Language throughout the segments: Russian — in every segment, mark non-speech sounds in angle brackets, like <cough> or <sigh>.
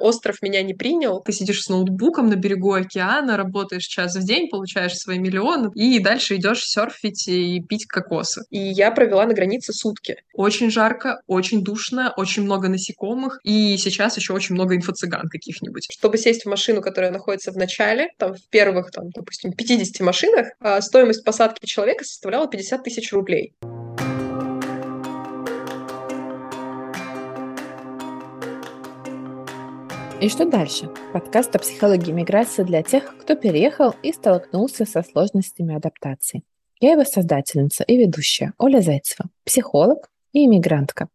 остров меня не принял. Ты сидишь с ноутбуком на берегу океана, работаешь час в день, получаешь свои миллионы, и дальше идешь серфить и пить кокосы. И я провела на границе сутки. Очень жарко, очень душно, очень много насекомых, и сейчас еще очень много инфо-цыган каких-нибудь. Чтобы сесть в машину, которая находится в начале, там, в первых, там, допустим, 50 машинах, а, стоимость посадки человека составляла 50 тысяч рублей. И что дальше? Подкаст о психологии миграции для тех, кто переехал и столкнулся со сложностями адаптации. Я его создательница и ведущая Оля Зайцева, психолог и иммигрантка.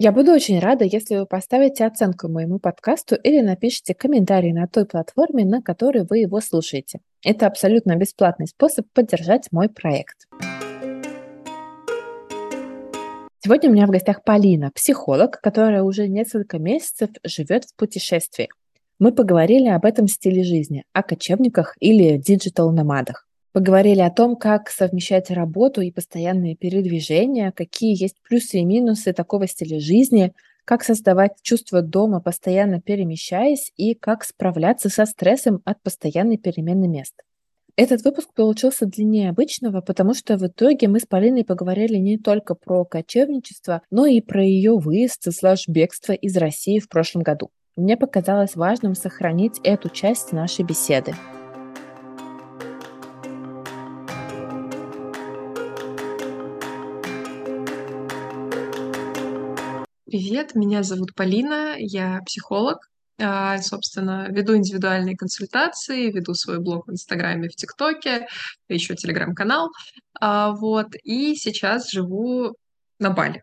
Я буду очень рада, если вы поставите оценку моему подкасту или напишите комментарий на той платформе, на которой вы его слушаете. Это абсолютно бесплатный способ поддержать мой проект. Сегодня у меня в гостях Полина, психолог, которая уже несколько месяцев живет в путешествии. Мы поговорили об этом стиле жизни, о кочевниках или digital nomad ах. Поговорили о том, как совмещать работу и постоянные передвижения, какие есть плюсы и минусы такого стиля жизни, как создавать чувство дома, постоянно перемещаясь, и как справляться со стрессом от постоянной перемены мест. Этот выпуск получился длиннее обычного, потому что в итоге мы с Полиной поговорили не только про кочевничество, но и про ее выезд слэш бегство из России в прошлом году. Мне показалось важным сохранить эту часть нашей беседы. Привет, меня зовут Полина, я психолог, собственно, веду индивидуальные консультации, веду свой блог в Инстаграме, в ТикТоке, еще Телеграм-канал. А, вот, и сейчас живу на Бали.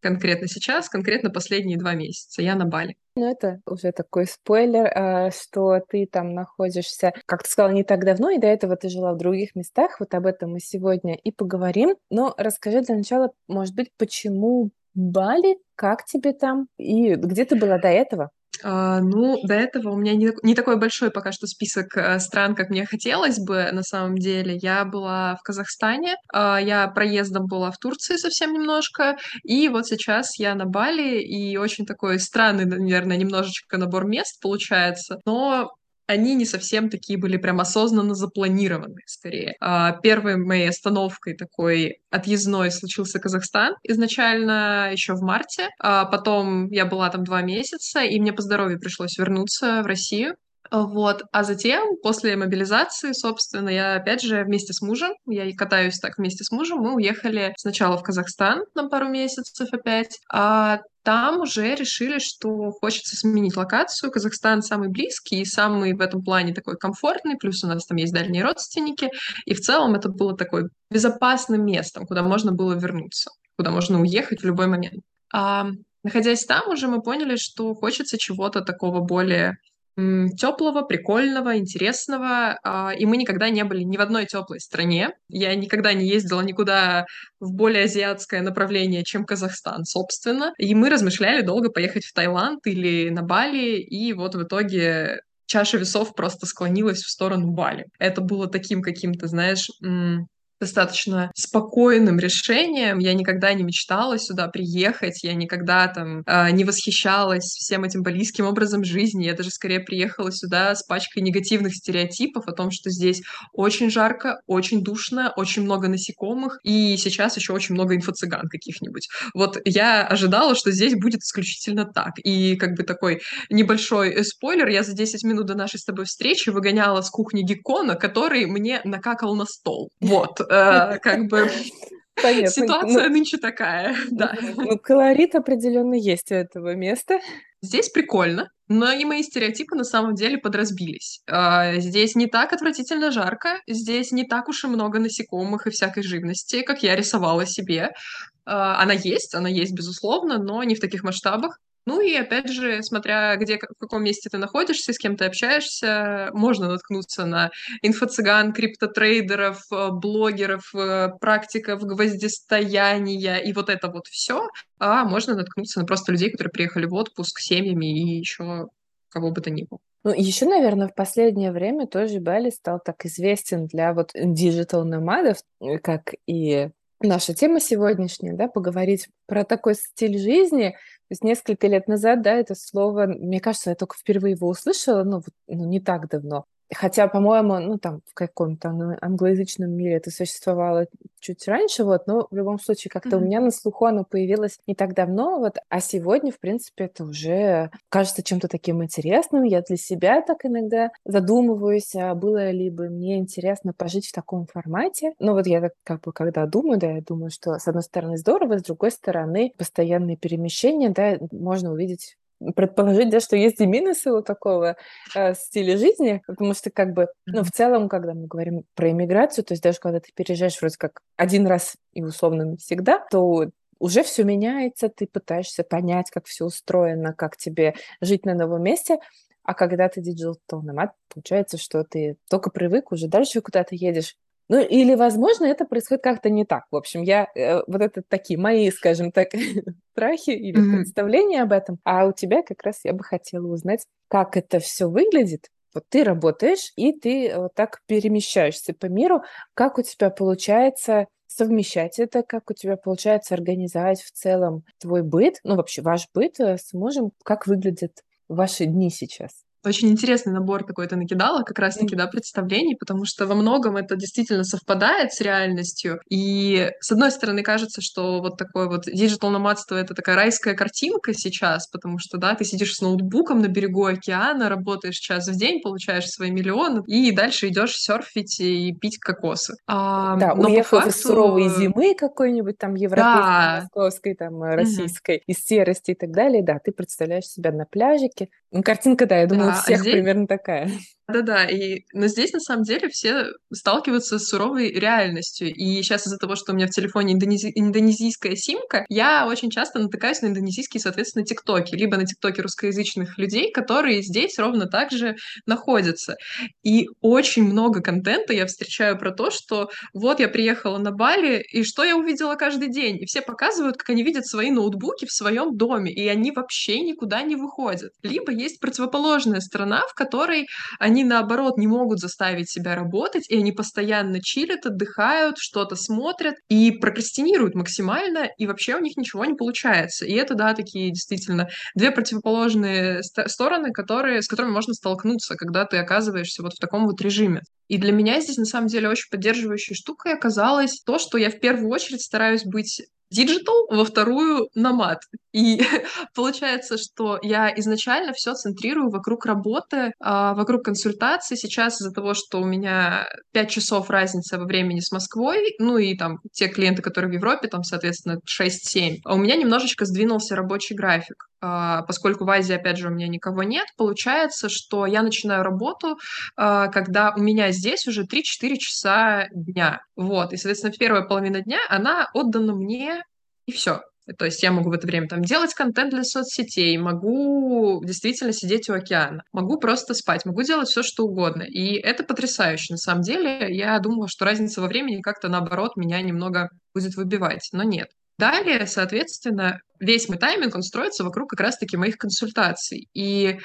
Конкретно сейчас, конкретно последние два месяца я на Бали. Ну, это уже такой спойлер, а, что ты там находишься, как ты сказала, не так давно, и до этого ты жила в других местах. Вот об этом мы сегодня и поговорим. Но расскажи для начала, может быть, почему Бали, как тебе там и где ты была до этого? А, ну, до этого у меня не, не такой большой пока что список э, стран, как мне хотелось бы на самом деле. Я была в Казахстане, а, я проездом была в Турции совсем немножко, и вот сейчас я на Бали, и очень такой странный, наверное, немножечко набор мест получается, но они не совсем такие были прям осознанно запланированы, скорее. А, первой моей остановкой такой отъездной случился Казахстан изначально еще в марте. А потом я была там два месяца, и мне по здоровью пришлось вернуться в Россию. Вот. А затем, после мобилизации, собственно, я опять же вместе с мужем, я и катаюсь так вместе с мужем, мы уехали сначала в Казахстан на пару месяцев опять, а там уже решили, что хочется сменить локацию. Казахстан самый близкий и самый в этом плане такой комфортный, плюс у нас там есть дальние родственники, и в целом это было такой безопасным местом, куда можно было вернуться, куда можно уехать в любой момент. А, находясь там, уже мы поняли, что хочется чего-то такого более теплого, прикольного, интересного. А, и мы никогда не были ни в одной теплой стране. Я никогда не ездила никуда в более азиатское направление, чем Казахстан, собственно. И мы размышляли долго поехать в Таиланд или на Бали, и вот в итоге чаша весов просто склонилась в сторону Бали. Это было таким каким-то, знаешь, достаточно спокойным решением. Я никогда не мечтала сюда приехать, я никогда там э, не восхищалась всем этим балийским образом жизни. Я даже скорее приехала сюда с пачкой негативных стереотипов о том, что здесь очень жарко, очень душно, очень много насекомых, и сейчас еще очень много инфо-цыган каких-нибудь. Вот я ожидала, что здесь будет исключительно так. И как бы такой небольшой э, спойлер, я за 10 минут до нашей с тобой встречи выгоняла с кухни Геккона, который мне накакал на стол. Вот. Э, как бы Понятно. Ситуация ну, нынче такая, да. Ну, колорит определенно есть у этого места. Здесь прикольно, но и мои стереотипы на самом деле подразбились. А, здесь не так отвратительно жарко, здесь не так уж и много насекомых и всякой живности, как я рисовала себе. А, она есть, она есть, безусловно, но не в таких масштабах. Ну и опять же, смотря где, в каком месте ты находишься, с кем ты общаешься, можно наткнуться на инфо-цыган, криптотрейдеров, э, блогеров, э, практиков гвоздистояния и вот это вот все. А можно наткнуться на просто людей, которые приехали в отпуск с семьями и еще кого бы то ни было. Ну, еще, наверное, в последнее время тоже Бали стал так известен для вот digital nomad ов, э, как и наша тема сегодняшняя, да, поговорить про такой стиль жизни, есть несколько лет назад, да, это слово, мне кажется, я только впервые его услышала, ну, ну не так давно. Хотя, по-моему, ну, там, в каком-то англоязычном мире это существовало чуть раньше, вот, но в любом случае как-то mm-hmm. у меня на слуху оно появилось не так давно, вот, а сегодня, в принципе, это уже кажется чем-то таким интересным. Я для себя так иногда задумываюсь, а было ли бы мне интересно пожить в таком формате. Ну, вот я так как бы когда думаю, да, я думаю, что с одной стороны здорово, с другой стороны постоянные перемещения, да, можно увидеть предположить, да, что есть и минусы у такого э, стиля жизни, потому что как бы, ну, в целом, когда мы говорим про иммиграцию, то есть даже когда ты переезжаешь вроде как один раз и условно навсегда, то уже все меняется, ты пытаешься понять, как все устроено, как тебе жить на новом месте, а когда ты digital nomad, получается, что ты только привык, уже дальше куда-то едешь, ну, или, возможно, это происходит как-то не так. В общем, я э, вот это такие мои, скажем так, <laughs> страхи или mm-hmm. представления об этом. А у тебя как раз я бы хотела узнать, как это все выглядит. Вот ты работаешь, и ты вот так перемещаешься по миру. Как у тебя получается совмещать это, как у тебя получается организовать в целом твой быт, ну, вообще ваш быт э, с мужем, как выглядят ваши дни сейчас? Очень интересный набор такой ты накидала, как раз-таки, да, представлений, потому что во многом это действительно совпадает с реальностью. И, с одной стороны, кажется, что вот такое вот digital nomad ство — это такая райская картинка сейчас, потому что, да, ты сидишь с ноутбуком на берегу океана, работаешь час в день, получаешь свои миллионы, и дальше идешь серфить и пить кокосы. А, да, но уехав факту... из суровой зимы какой-нибудь там европейской, да. московской, там, российской, угу. из серости и так далее, да, ты представляешь себя на пляжике. Ну, картинка, да, я думаю, у а всех здесь... примерно такая. Да-да, и... но здесь на самом деле все сталкиваются с суровой реальностью. И сейчас из-за того, что у меня в телефоне индонези... индонезийская симка, я очень часто натыкаюсь на индонезийские, соответственно, тиктоки, либо на тиктоке русскоязычных людей, которые здесь ровно так же находятся. И очень много контента я встречаю про то, что вот я приехала на Бали, и что я увидела каждый день? И все показывают, как они видят свои ноутбуки в своем доме, и они вообще никуда не выходят. Либо есть противоположная сторона, в которой они они, наоборот, не могут заставить себя работать, и они постоянно чилят, отдыхают, что-то смотрят и прокрастинируют максимально, и вообще у них ничего не получается. И это, да, такие действительно две противоположные стороны, которые, с которыми можно столкнуться, когда ты оказываешься вот в таком вот режиме. И для меня здесь, на самом деле, очень поддерживающей штукой оказалось то, что я в первую очередь стараюсь быть digital, во вторую nomad. И <laughs> получается, что я изначально все центрирую вокруг работы, а, вокруг консультаций. Сейчас из-за того, что у меня 5 часов разница во времени с Москвой, ну и там те клиенты, которые в Европе, там, соответственно, 6-7, а у меня немножечко сдвинулся рабочий график. А, поскольку в Азии, опять же, у меня никого нет, получается, что я начинаю работу, когда у меня здесь уже 3-4 часа дня. Вот, и, соответственно, первая половина дня, она отдана мне, и все. То есть я могу в это время там делать контент для соцсетей, могу действительно сидеть у океана, могу просто спать, могу делать все, что угодно. И это потрясающе. На самом деле, я думала, что разница во времени как-то наоборот меня немного будет выбивать, но нет. Далее, соответственно, весь мой тайминг, он строится вокруг как раз-таки моих консультаций. И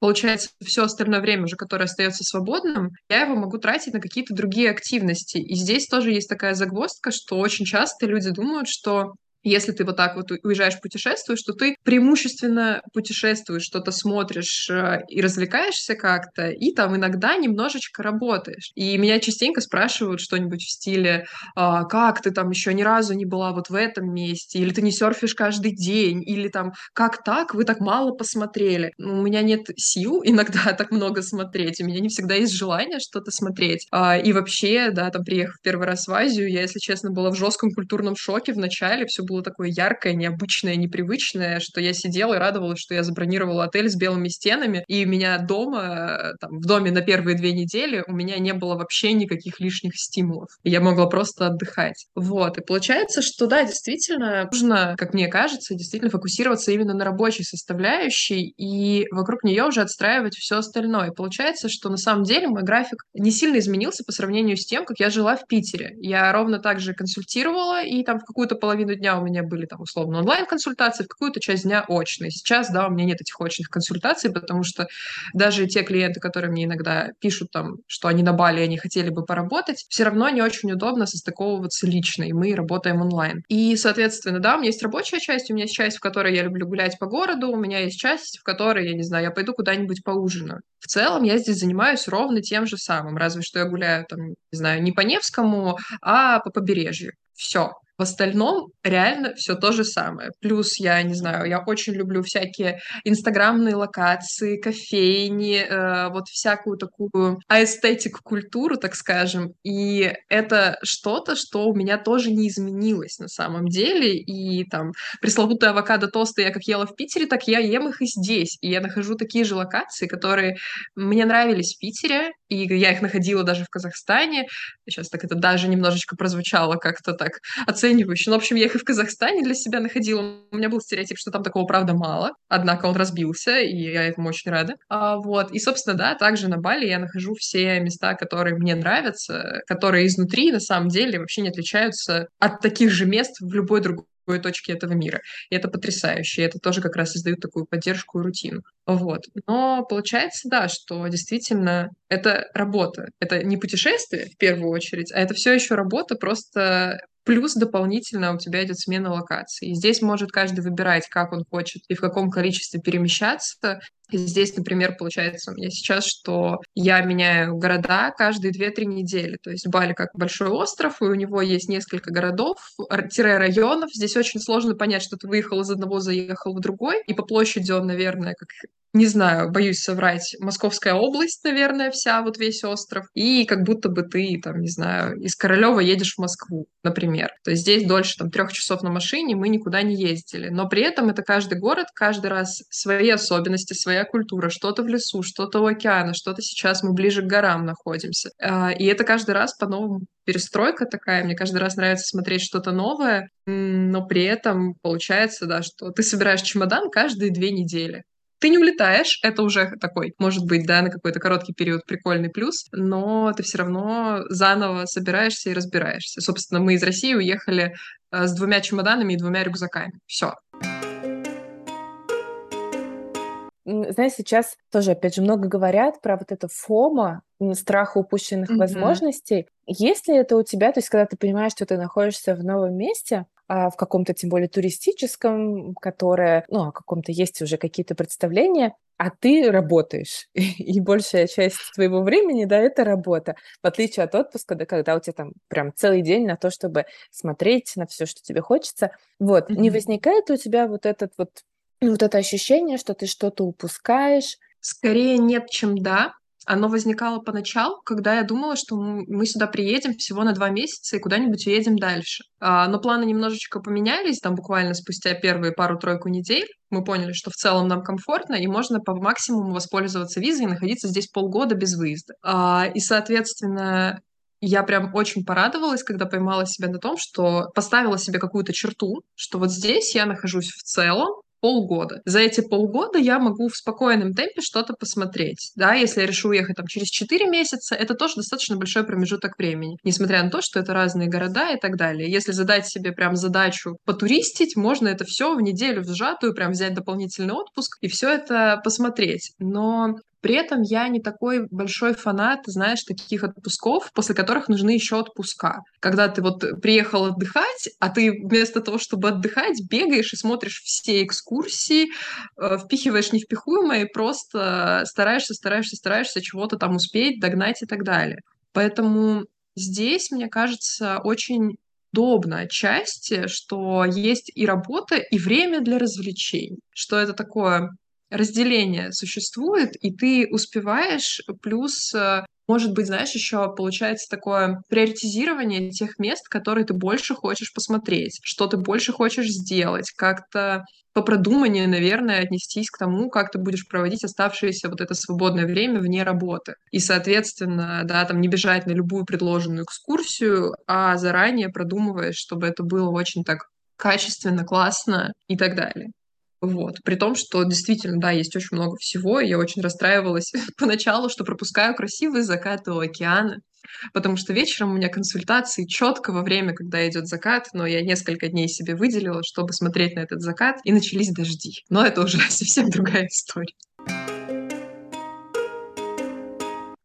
получается, все остальное время уже, которое остается свободным, я его могу тратить на какие-то другие активности. И здесь тоже есть такая загвоздка, что очень часто люди думают, что если ты вот так вот уезжаешь, путешествуешь, то ты преимущественно путешествуешь, что-то смотришь э, и развлекаешься как-то, и там иногда немножечко работаешь. И меня частенько спрашивают что-нибудь в стиле, а, как ты там еще ни разу не была вот в этом месте, или ты не серфишь каждый день, или там, как так, вы так мало посмотрели. У меня нет сил иногда <laughs> так много смотреть, у меня не всегда есть желание что-то смотреть. А, и вообще, да, там, приехав первый раз в Азию, я, если честно, была в жестком культурном шоке в начале, все было было такое яркое, необычное, непривычное, что я сидела и радовалась, что я забронировала отель с белыми стенами, и меня дома, там, в доме на первые две недели у меня не было вообще никаких лишних стимулов. Я могла просто отдыхать. Вот. И получается, что да, действительно, нужно, как мне кажется, действительно фокусироваться именно на рабочей составляющей и вокруг нее уже отстраивать все остальное. И получается, что на самом деле мой график не сильно изменился по сравнению с тем, как я жила в Питере. Я ровно так же консультировала, и там в какую-то половину дня у меня были там условно онлайн-консультации, в какую-то часть дня очные. Сейчас, да, у меня нет этих очных консультаций, потому что даже те клиенты, которые мне иногда пишут там, что они на Бали, они хотели бы поработать, все равно не очень удобно состыковываться лично, и мы работаем онлайн. И, соответственно, да, у меня есть рабочая часть, у меня есть часть, в которой я люблю гулять по городу, у меня есть часть, в которой, я не знаю, я пойду куда-нибудь поужинаю. В целом я здесь занимаюсь ровно тем же самым, разве что я гуляю там, не знаю, не по Невскому, а по побережью. Все. В остальном реально все то же самое. Плюс, я не знаю, я очень люблю всякие инстаграмные локации, кофейни, э, вот всякую такую аэстетик культуру, так скажем. И это что-то, что у меня тоже не изменилось на самом деле. И там пресловутые авокадо-тосты я как ела в Питере, так я ем их и здесь. И я нахожу такие же локации, которые мне нравились в Питере, и я их находила даже в Казахстане. Сейчас так это даже немножечко прозвучало как-то так оценивающе. Ну, в общем, я их и в Казахстане для себя находила. У меня был стереотип, что там такого, правда, мало. Однако он разбился, и я этому очень рада. А, вот. И, собственно, да, также на Бали я нахожу все места, которые мне нравятся, которые изнутри, на самом деле, вообще не отличаются от таких же мест в любой другой другой точке этого мира. И это потрясающе. И это тоже как раз создает такую поддержку и рутину. Вот. Но получается, да, что действительно это работа. Это не путешествие в первую очередь, а это все еще работа, просто Плюс дополнительно у тебя идет смена локации. И здесь может каждый выбирать, как он хочет и в каком количестве перемещаться. Здесь, например, получается у меня сейчас, что я меняю города каждые 2-3 недели. То есть Бали как большой остров, и у него есть несколько городов, районов. Здесь очень сложно понять, что ты выехал из одного, заехал в другой. И по площади он, наверное, как не знаю, боюсь соврать, Московская область, наверное, вся, вот весь остров, и как будто бы ты, там, не знаю, из Королева едешь в Москву, например. То есть здесь дольше, там, трех часов на машине мы никуда не ездили. Но при этом это каждый город, каждый раз свои особенности, своя культура, что-то в лесу, что-то у океана, что-то сейчас мы ближе к горам находимся. А, и это каждый раз по-новому перестройка такая. Мне каждый раз нравится смотреть что-то новое, но при этом получается, да, что ты собираешь чемодан каждые две недели. Ты не улетаешь, это уже такой, может быть, да, на какой-то короткий период прикольный плюс, но ты все равно заново собираешься и разбираешься. Собственно, мы из России уехали э, с двумя чемоданами и двумя рюкзаками. Все. Знаешь, сейчас тоже, опять же, много говорят про вот это фома, страх упущенных mm-hmm. возможностей. Есть ли это у тебя, то есть когда ты понимаешь, что ты находишься в новом месте, а, в каком-то, тем более, туристическом, которое, ну, о каком-то есть уже какие-то представления, а ты работаешь, <laughs> и большая часть твоего времени, да, это работа, в отличие от отпуска, да, когда у тебя там прям целый день на то, чтобы смотреть на все, что тебе хочется. Вот, mm-hmm. не возникает у тебя вот этот вот, вот это ощущение, что ты что-то упускаешь? Скорее нет, чем да, оно возникало поначалу, когда я думала, что мы сюда приедем всего на два месяца и куда-нибудь уедем дальше. А, но планы немножечко поменялись, там буквально спустя первые пару-тройку недель мы поняли, что в целом нам комфортно, и можно по максимуму воспользоваться визой и находиться здесь полгода без выезда. А, и, соответственно, я прям очень порадовалась, когда поймала себя на том, что поставила себе какую-то черту, что вот здесь я нахожусь в целом, полгода. За эти полгода я могу в спокойном темпе что-то посмотреть. Да, если я решу уехать там через 4 месяца, это тоже достаточно большой промежуток времени, несмотря на то, что это разные города и так далее. Если задать себе прям задачу потуристить, можно это все в неделю в сжатую, прям взять дополнительный отпуск и все это посмотреть. Но при этом я не такой большой фанат, знаешь, таких отпусков, после которых нужны еще отпуска. Когда ты вот приехал отдыхать, а ты вместо того, чтобы отдыхать, бегаешь и смотришь все экскурсии, э, впихиваешь невпихуемое и просто стараешься, стараешься, стараешься чего-то там успеть, догнать и так далее. Поэтому здесь, мне кажется, очень удобно отчасти, что есть и работа, и время для развлечений. Что это такое разделение существует, и ты успеваешь, плюс э, может быть, знаешь, еще получается такое приоритизирование тех мест, которые ты больше хочешь посмотреть, что ты больше хочешь сделать, как-то по продуманию, наверное, отнестись к тому, как ты будешь проводить оставшееся вот это свободное время вне работы. И, соответственно, да, там не бежать на любую предложенную экскурсию, а заранее продумываешь, чтобы это было очень так качественно, классно и так далее. Вот. При том, что действительно, да, есть очень много всего, и я очень расстраивалась <laughs> поначалу, что пропускаю красивые закаты у океана, потому что вечером у меня консультации четко во время, когда идет закат, но я несколько дней себе выделила, чтобы смотреть на этот закат, и начались дожди. Но это уже <laughs> совсем другая история.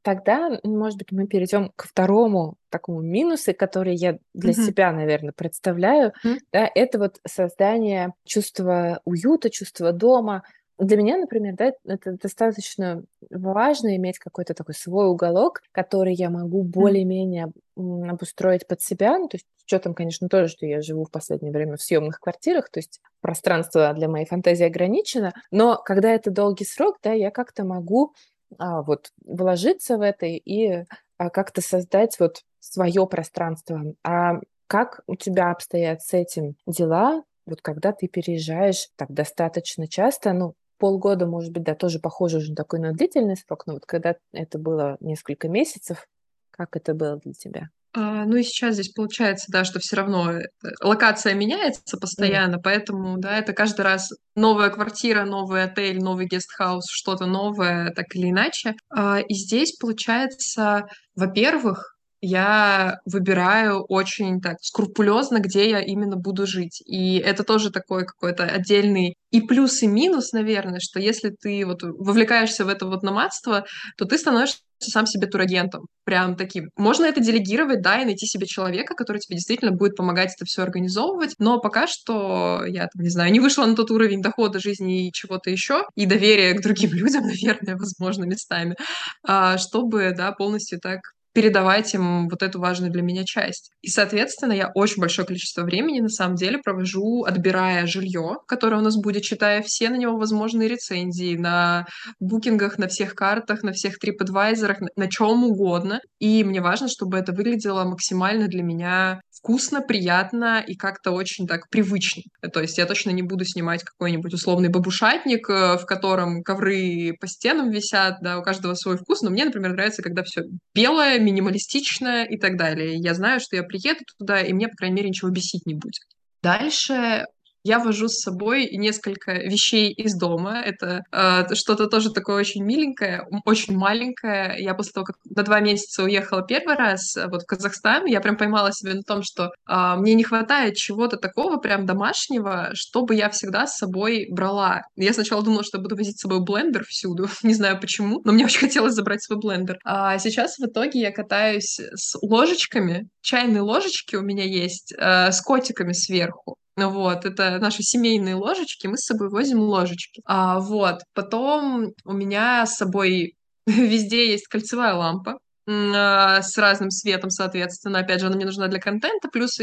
Тогда, может быть, мы перейдем к второму такому минусу, который я для mm-hmm. себя, наверное, представляю. Mm-hmm. Да, это вот создание чувства уюта, чувства дома. Для меня, например, да, это достаточно важно иметь какой-то такой свой уголок, который я могу более-менее обустроить под себя. Ну, то есть с учетом, конечно, тоже, что я живу в последнее время в съемных квартирах, то есть пространство для моей фантазии ограничено. Но когда это долгий срок, да, я как-то могу вот вложиться в это и а, как-то создать вот свое пространство. А как у тебя обстоят с этим дела, вот когда ты переезжаешь так достаточно часто, ну, полгода, может быть, да, тоже похоже уже на такой на длительный срок, но вот когда это было несколько месяцев, как это было для тебя? А, ну и сейчас здесь получается, да, что все равно э, локация меняется постоянно, mm. поэтому, да, это каждый раз новая квартира, новый отель, новый гестхаус, что-то новое, так или иначе. А, и здесь получается, во-первых, я выбираю очень так скрупулезно, где я именно буду жить. И это тоже такой какой-то отдельный и плюс, и минус, наверное, что если ты вот вовлекаешься в это вот номадство, то ты становишься сам себе турагентом, прям таким. Можно это делегировать, да, и найти себе человека, который тебе действительно будет помогать это все организовывать, но пока что я, там, не знаю, не вышла на тот уровень дохода жизни и чего-то еще, и доверия к другим <laughs> людям, наверное, возможно, местами, а, чтобы, да, полностью так передавать им вот эту важную для меня часть. И, соответственно, я очень большое количество времени на самом деле провожу, отбирая жилье, которое у нас будет, читая все на него возможные рецензии на букингах, на всех картах, на всех TripAdvisor, на, на чем угодно. И мне важно, чтобы это выглядело максимально для меня вкусно, приятно и как-то очень так привычно. То есть я точно не буду снимать какой-нибудь условный бабушатник, э, в котором ковры по стенам висят, да, у каждого свой вкус, но мне, например, нравится, когда все белое, минималистичное и так далее. Я знаю, что я приеду туда, и мне, по крайней мере, ничего бесить не будет. Дальше я вожу с собой несколько вещей из дома. Это э, что-то тоже такое очень миленькое, очень маленькое. Я после того, как на два месяца уехала первый раз э, вот в Казахстан, я прям поймала себя на том, что э, мне не хватает чего-то такого прям домашнего, чтобы я всегда с собой брала. Я сначала думала, что буду возить с собой блендер всюду, <laughs> не знаю почему, но мне <laughs> очень хотелось забрать свой блендер. А сейчас в итоге я катаюсь с ложечками, чайные ложечки у меня есть, э, с котиками сверху. Вот, это наши семейные ложечки, мы с собой возим ложечки. А, вот, потом у меня с собой <laughs> везде есть кольцевая лампа а, с разным светом, соответственно. Опять же, она мне нужна для контента, плюс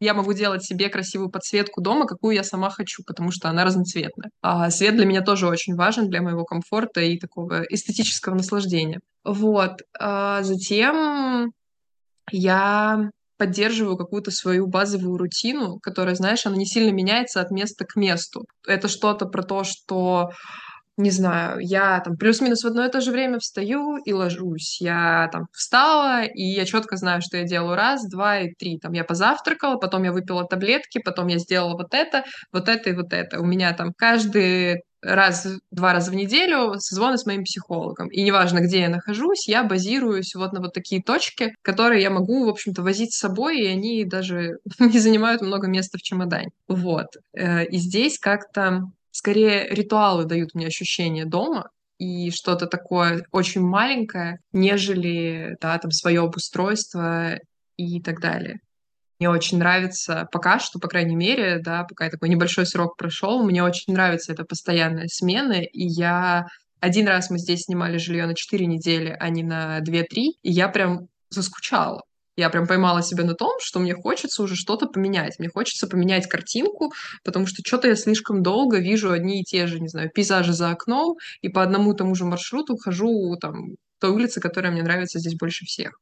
я могу делать себе красивую подсветку дома, какую я сама хочу, потому что она разноцветная. А свет для меня тоже очень важен для моего комфорта и такого эстетического наслаждения. Вот. А затем я поддерживаю какую-то свою базовую рутину, которая, знаешь, она не сильно меняется от места к месту. Это что-то про то, что не знаю, я там плюс-минус в одно и то же время встаю и ложусь. Я там встала, и я четко знаю, что я делаю раз, два и три. Там я позавтракала, потом я выпила таблетки, потом я сделала вот это, вот это и вот это. У меня там каждый раз, два раза в неделю созвоны с моим психологом. И неважно, где я нахожусь, я базируюсь вот на вот такие точки, которые я могу, в общем-то, возить с собой, и они даже <laughs> не занимают много места в чемодане. Вот. Э, и здесь как-то скорее ритуалы дают мне ощущение дома, и что-то такое очень маленькое, нежели, да, там, свое обустройство и так далее. Мне очень нравится пока что, по крайней мере, да, пока такой небольшой срок прошел, мне очень нравится эта постоянная смена, и я один раз мы здесь снимали жилье на 4 недели, а не на 2-3, и я прям заскучала. Я прям поймала себя на том, что мне хочется уже что-то поменять. Мне хочется поменять картинку, потому что что-то я слишком долго вижу одни и те же, не знаю, пейзажи за окном, и по одному тому же маршруту хожу там той улице, которая мне нравится здесь больше всех.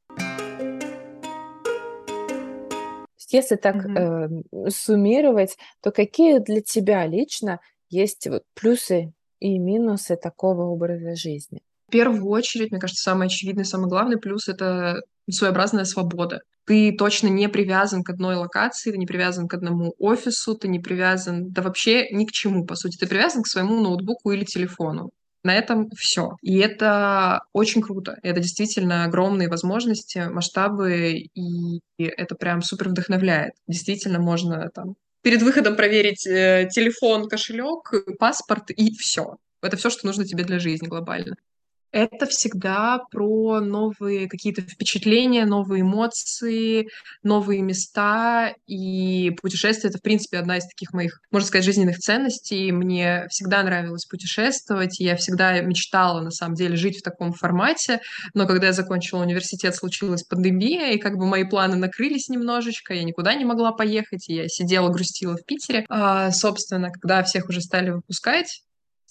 Если так mm-hmm. э, суммировать, то какие для тебя лично есть вот плюсы и минусы такого образа жизни? В первую очередь, мне кажется, самый очевидный, самый главный плюс — это своеобразная свобода. Ты точно не привязан к одной локации, ты не привязан к одному офису, ты не привязан, да вообще ни к чему, по сути. Ты привязан к своему ноутбуку или телефону. На этом все. И это очень круто. Это действительно огромные возможности, масштабы, и это прям супер вдохновляет. Действительно можно там перед выходом проверить э, телефон, кошелек, паспорт и все. Это все, что нужно тебе для жизни глобально. Это всегда про новые какие-то впечатления, новые эмоции, новые места. И путешествие — это, в принципе, одна из таких моих, можно сказать, жизненных ценностей. Мне всегда нравилось путешествовать. Я всегда мечтала, на самом деле, жить в таком формате. Но когда я закончила университет, случилась пандемия, и как бы мои планы накрылись немножечко. Я никуда не могла поехать, и я сидела, грустила в Питере. А, собственно, когда всех уже стали выпускать,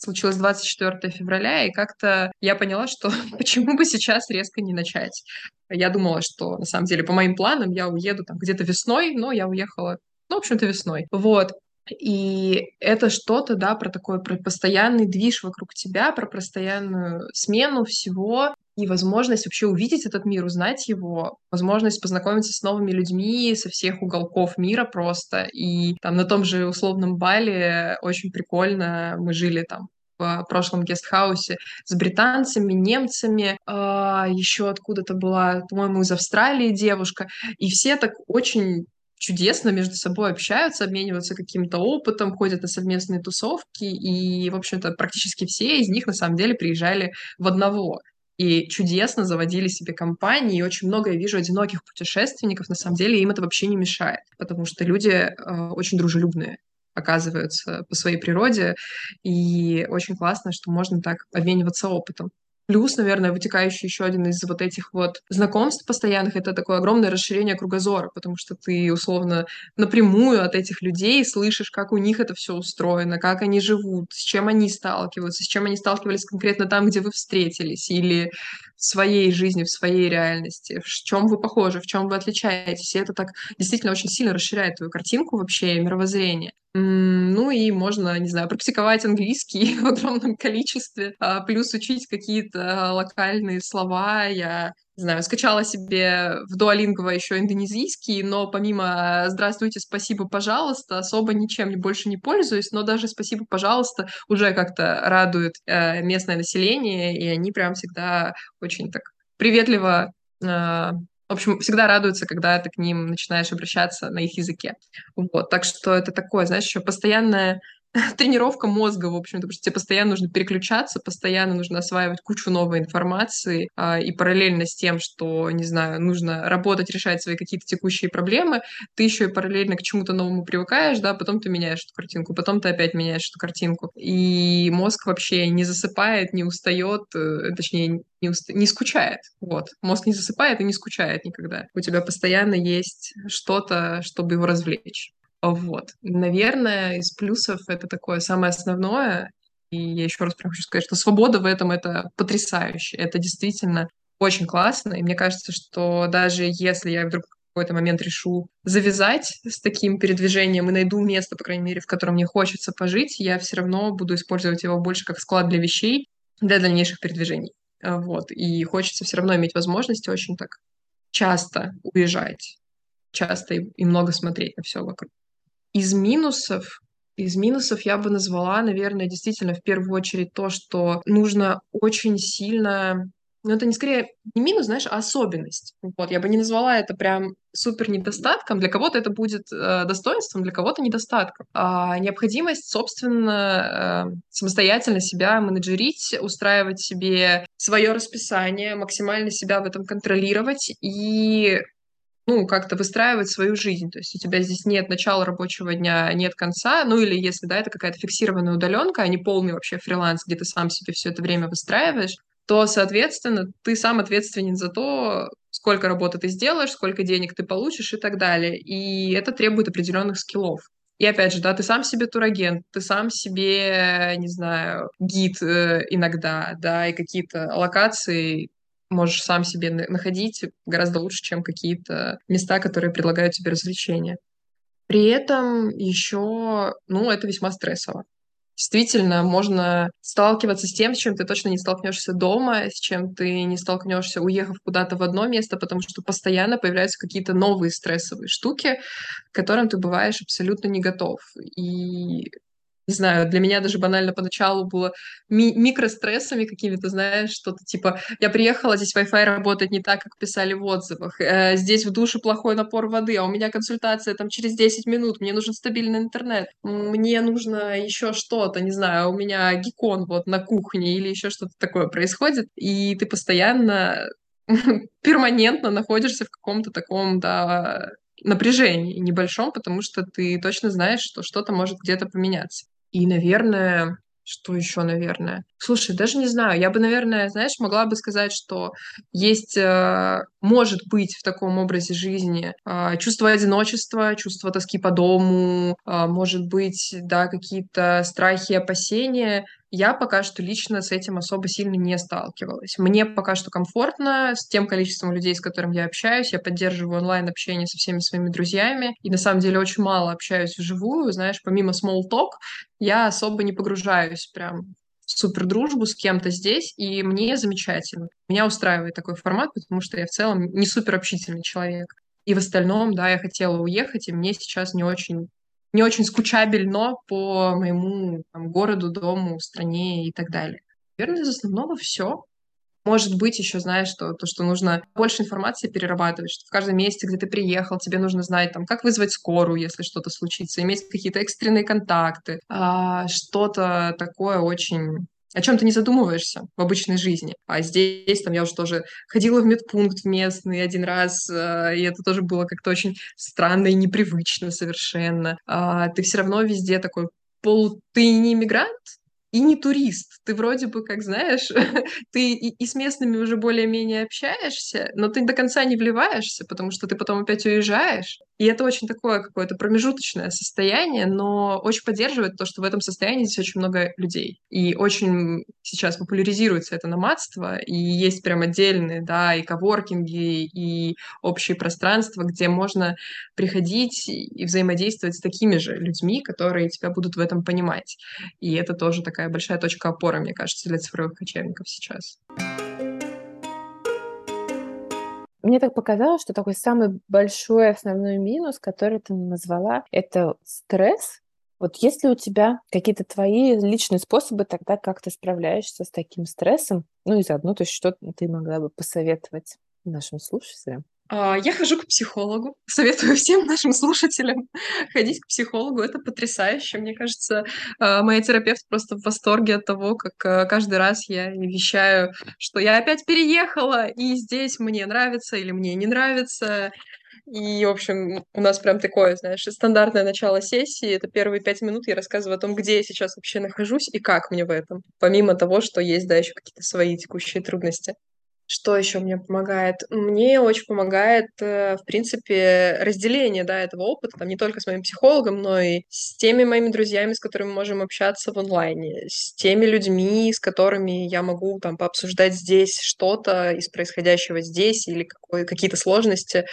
случилось 24 февраля, и как-то я поняла, что <laughs> почему бы сейчас резко не начать. Я думала, что на самом деле по моим планам я уеду там где-то весной, но я уехала, ну, в общем-то, весной. Вот. И это что-то, да, про такой про постоянный движ вокруг тебя, про постоянную смену всего и возможность вообще увидеть этот мир, узнать его, возможность познакомиться с новыми людьми со всех уголков мира просто. И там на том же условном Бале очень прикольно мы жили там в прошлом гестхаусе с британцами, немцами, э, а, еще откуда-то была, по-моему, из Австралии девушка, и все так очень чудесно между собой общаются, обмениваются каким-то опытом, ходят на совместные тусовки, и, в общем-то, практически все из них на самом деле приезжали в одного и чудесно заводили себе компании, и очень много я вижу одиноких путешественников, на самом деле им это вообще не мешает, потому что люди э, очень дружелюбные оказываются по своей природе, и очень классно, что можно так обмениваться опытом. Плюс, наверное, вытекающий еще один из вот этих вот знакомств постоянных, это такое огромное расширение кругозора, потому что ты условно напрямую от этих людей слышишь, как у них это все устроено, как они живут, с чем они сталкиваются, с чем они сталкивались конкретно там, где вы встретились, или в своей жизни, в своей реальности, в чем вы похожи, в чем вы отличаетесь. И это так действительно очень сильно расширяет твою картинку вообще, мировоззрение. Ну и можно, не знаю, практиковать английский <laughs> в огромном количестве, а, плюс учить какие-то локальные слова. Я не знаю, скачала себе в Duolingo еще индонезийский, но помимо «здравствуйте», «спасибо», «пожалуйста» особо ничем больше не пользуюсь, но даже «спасибо», «пожалуйста» уже как-то радует э, местное население, и они прям всегда очень так приветливо в общем, всегда радуются, когда ты к ним начинаешь обращаться на их языке. Вот. Так что это такое, знаешь, еще постоянное <laughs> тренировка мозга, в общем-то, потому что тебе постоянно нужно переключаться, постоянно нужно осваивать кучу новой информации, а, и параллельно с тем, что, не знаю, нужно работать, решать свои какие-то текущие проблемы, ты еще и параллельно к чему-то новому привыкаешь, да, потом ты меняешь эту картинку, потом ты опять меняешь эту картинку. И мозг вообще не засыпает, не устает, э, точнее, не, уст... не скучает. Вот. Мозг не засыпает и не скучает никогда. У тебя постоянно есть что-то, чтобы его развлечь. Вот. Наверное, из плюсов это такое самое основное. И я еще раз хочу сказать, что свобода в этом — это потрясающе. Это действительно очень классно. И мне кажется, что даже если я вдруг в какой-то момент решу завязать с таким передвижением и найду место, по крайней мере, в котором мне хочется пожить, я все равно буду использовать его больше как склад для вещей для дальнейших передвижений. Вот. И хочется все равно иметь возможность очень так часто уезжать, часто и много смотреть на все вокруг. Из минусов из минусов я бы назвала, наверное, действительно в первую очередь то, что нужно очень сильно ну, это не скорее не минус, знаешь, а особенность. Вот, я бы не назвала это прям супер недостатком. Для кого-то это будет э, достоинством, для кого-то недостатком. А необходимость, собственно, э, самостоятельно себя менеджерить, устраивать себе свое расписание, максимально себя в этом контролировать и ну, как-то выстраивать свою жизнь. То есть у тебя здесь нет начала рабочего дня, нет конца, ну или если, да, это какая-то фиксированная удаленка, а не полный вообще фриланс, где ты сам себе все это время выстраиваешь, то, соответственно, ты сам ответственен за то, сколько работы ты сделаешь, сколько денег ты получишь и так далее. И это требует определенных скиллов. И опять же, да, ты сам себе турагент, ты сам себе, не знаю, гид э, иногда, да, и какие-то локации можешь сам себе находить гораздо лучше, чем какие-то места, которые предлагают тебе развлечения. При этом еще, ну, это весьма стрессово. действительно можно сталкиваться с тем, с чем ты точно не столкнешься дома, с чем ты не столкнешься, уехав куда-то в одно место, потому что постоянно появляются какие-то новые стрессовые штуки, к которым ты бываешь абсолютно не готов. И не знаю, для меня даже банально поначалу было ми- микрострессами какими-то, знаешь, что-то типа, я приехала, здесь Wi-Fi работает не так, как писали в отзывах, э, здесь в душе плохой напор воды, а у меня консультация там через 10 минут, мне нужен стабильный интернет, мне нужно еще что-то, не знаю, у меня гикон вот на кухне или еще что-то такое происходит, и ты постоянно <laughs> перманентно находишься в каком-то таком, да, напряжении небольшом, потому что ты точно знаешь, что что-то может где-то поменяться. И, наверное, что еще, наверное? Слушай, даже не знаю. Я бы, наверное, знаешь, могла бы сказать, что есть, э, может быть в таком образе жизни э, чувство одиночества, чувство тоски по дому, э, может быть, да, какие-то страхи, опасения. Я пока что лично с этим особо сильно не сталкивалась. Мне пока что комфортно с тем количеством людей, с которым я общаюсь. Я поддерживаю онлайн-общение со всеми своими друзьями. И на самом деле очень мало общаюсь вживую. Знаешь, помимо small talk, я особо не погружаюсь прям супер дружбу с кем-то здесь, и мне замечательно. Меня устраивает такой формат, потому что я в целом не супер общительный человек. И в остальном, да, я хотела уехать, и мне сейчас не очень не очень скучабельно по моему там, городу, дому, стране и так далее. Наверное, из основного все. Может быть, еще знаешь, что то, что нужно больше информации перерабатывать, что в каждом месте, где ты приехал, тебе нужно знать, там, как вызвать скорую, если что-то случится, иметь какие-то экстренные контакты, а, что-то такое очень о чем ты не задумываешься в обычной жизни. А здесь там я уже тоже ходила в медпункт местный один раз, э, и это тоже было как-то очень странно и непривычно совершенно. А, ты все равно везде такой полу... Ты и не турист. Ты вроде бы, как знаешь, <laughs> ты и, и с местными уже более-менее общаешься, но ты до конца не вливаешься, потому что ты потом опять уезжаешь. И это очень такое какое-то промежуточное состояние, но очень поддерживает то, что в этом состоянии здесь очень много людей. И очень сейчас популяризируется это номадство, и есть прям отдельные, да, и коворкинги, и общие пространства, где можно приходить и взаимодействовать с такими же людьми, которые тебя будут в этом понимать. И это тоже такая большая точка опоры, мне кажется, для цифровых кочевников сейчас. Мне так показалось, что такой самый большой основной минус, который ты назвала, это стресс. Вот есть ли у тебя какие-то твои личные способы тогда, как ты справляешься с таким стрессом? Ну и заодно, то есть что ты могла бы посоветовать нашим слушателям? А, я хожу к психологу. Советую всем нашим слушателям ходить к психологу. Это потрясающе. Мне кажется, а, моя терапевт просто в восторге от того, как а, каждый раз я вещаю, что я опять переехала, и здесь мне нравится или мне не нравится. И, в общем, у нас прям такое, знаешь, стандартное начало сессии. Это первые пять минут я рассказываю о том, где я сейчас вообще нахожусь и как мне в этом. Помимо того, что есть, да, еще какие-то свои текущие трудности. Что еще мне помогает? Мне очень помогает, э, в принципе, разделение, да, этого опыта, там, не только с моим психологом, но и с теми моими друзьями, с которыми мы можем общаться в онлайне, с теми людьми, с которыми я могу там пообсуждать здесь что-то из происходящего здесь или какие-то сложности.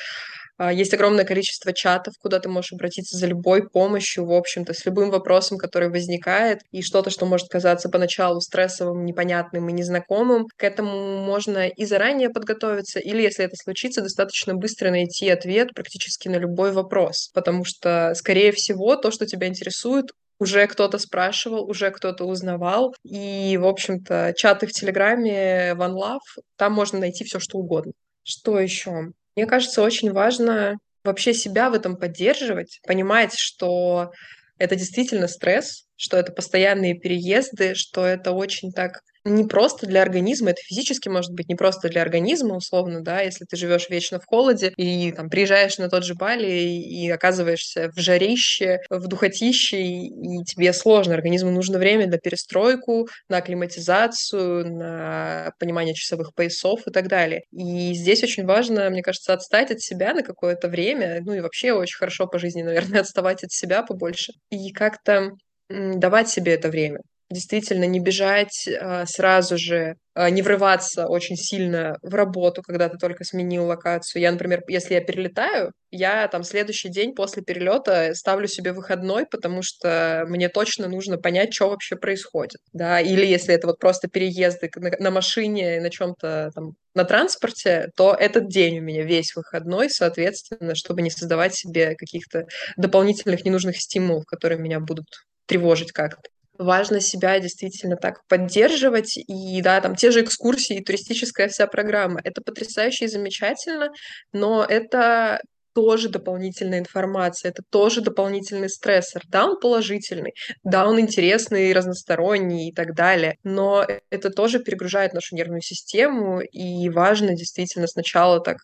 А, есть огромное количество чатов, куда ты можешь обратиться за любой помощью, в общем-то, с любым вопросом, который возникает, и что-то, что может казаться поначалу стрессовым, непонятным и незнакомым, к этому можно и заранее подготовиться, или, если это случится, достаточно быстро найти ответ практически на любой вопрос, потому что, скорее всего, то, что тебя интересует, уже кто-то спрашивал, уже кто-то узнавал. И, в общем-то, чаты в Телеграме, One Love, там можно найти все, что угодно. Что еще? Мне кажется, очень важно вообще себя в этом поддерживать, понимать, что это действительно стресс, что это постоянные переезды, что это очень так не просто для организма, это физически может быть не просто для организма, условно, да, если ты живешь вечно в холоде и там приезжаешь на тот же Бали и, и оказываешься в жарище, в духотище, и, и тебе сложно, организму нужно время на перестройку, на акклиматизацию, на понимание часовых поясов и так далее. И здесь очень важно, мне кажется, отстать от себя на какое-то время, ну и вообще очень хорошо по жизни, наверное, <laughs> отставать от себя побольше и как-то давать себе это время действительно не бежать а, сразу же, а, не врываться очень сильно в работу, когда ты только сменил локацию. Я, например, если я перелетаю, я там следующий день после перелета ставлю себе выходной, потому что мне точно нужно понять, что вообще происходит, да, или если это вот просто переезды на, машине, на чем-то там на транспорте, то этот день у меня весь выходной, соответственно, чтобы не создавать себе каких-то дополнительных ненужных стимулов, которые меня будут тревожить как-то важно себя действительно так поддерживать. И да, там те же экскурсии, туристическая вся программа. Это потрясающе и замечательно, но это тоже дополнительная информация, это тоже дополнительный стрессор. Да, он положительный, да, он интересный, разносторонний и так далее, но это тоже перегружает нашу нервную систему, и важно действительно сначала так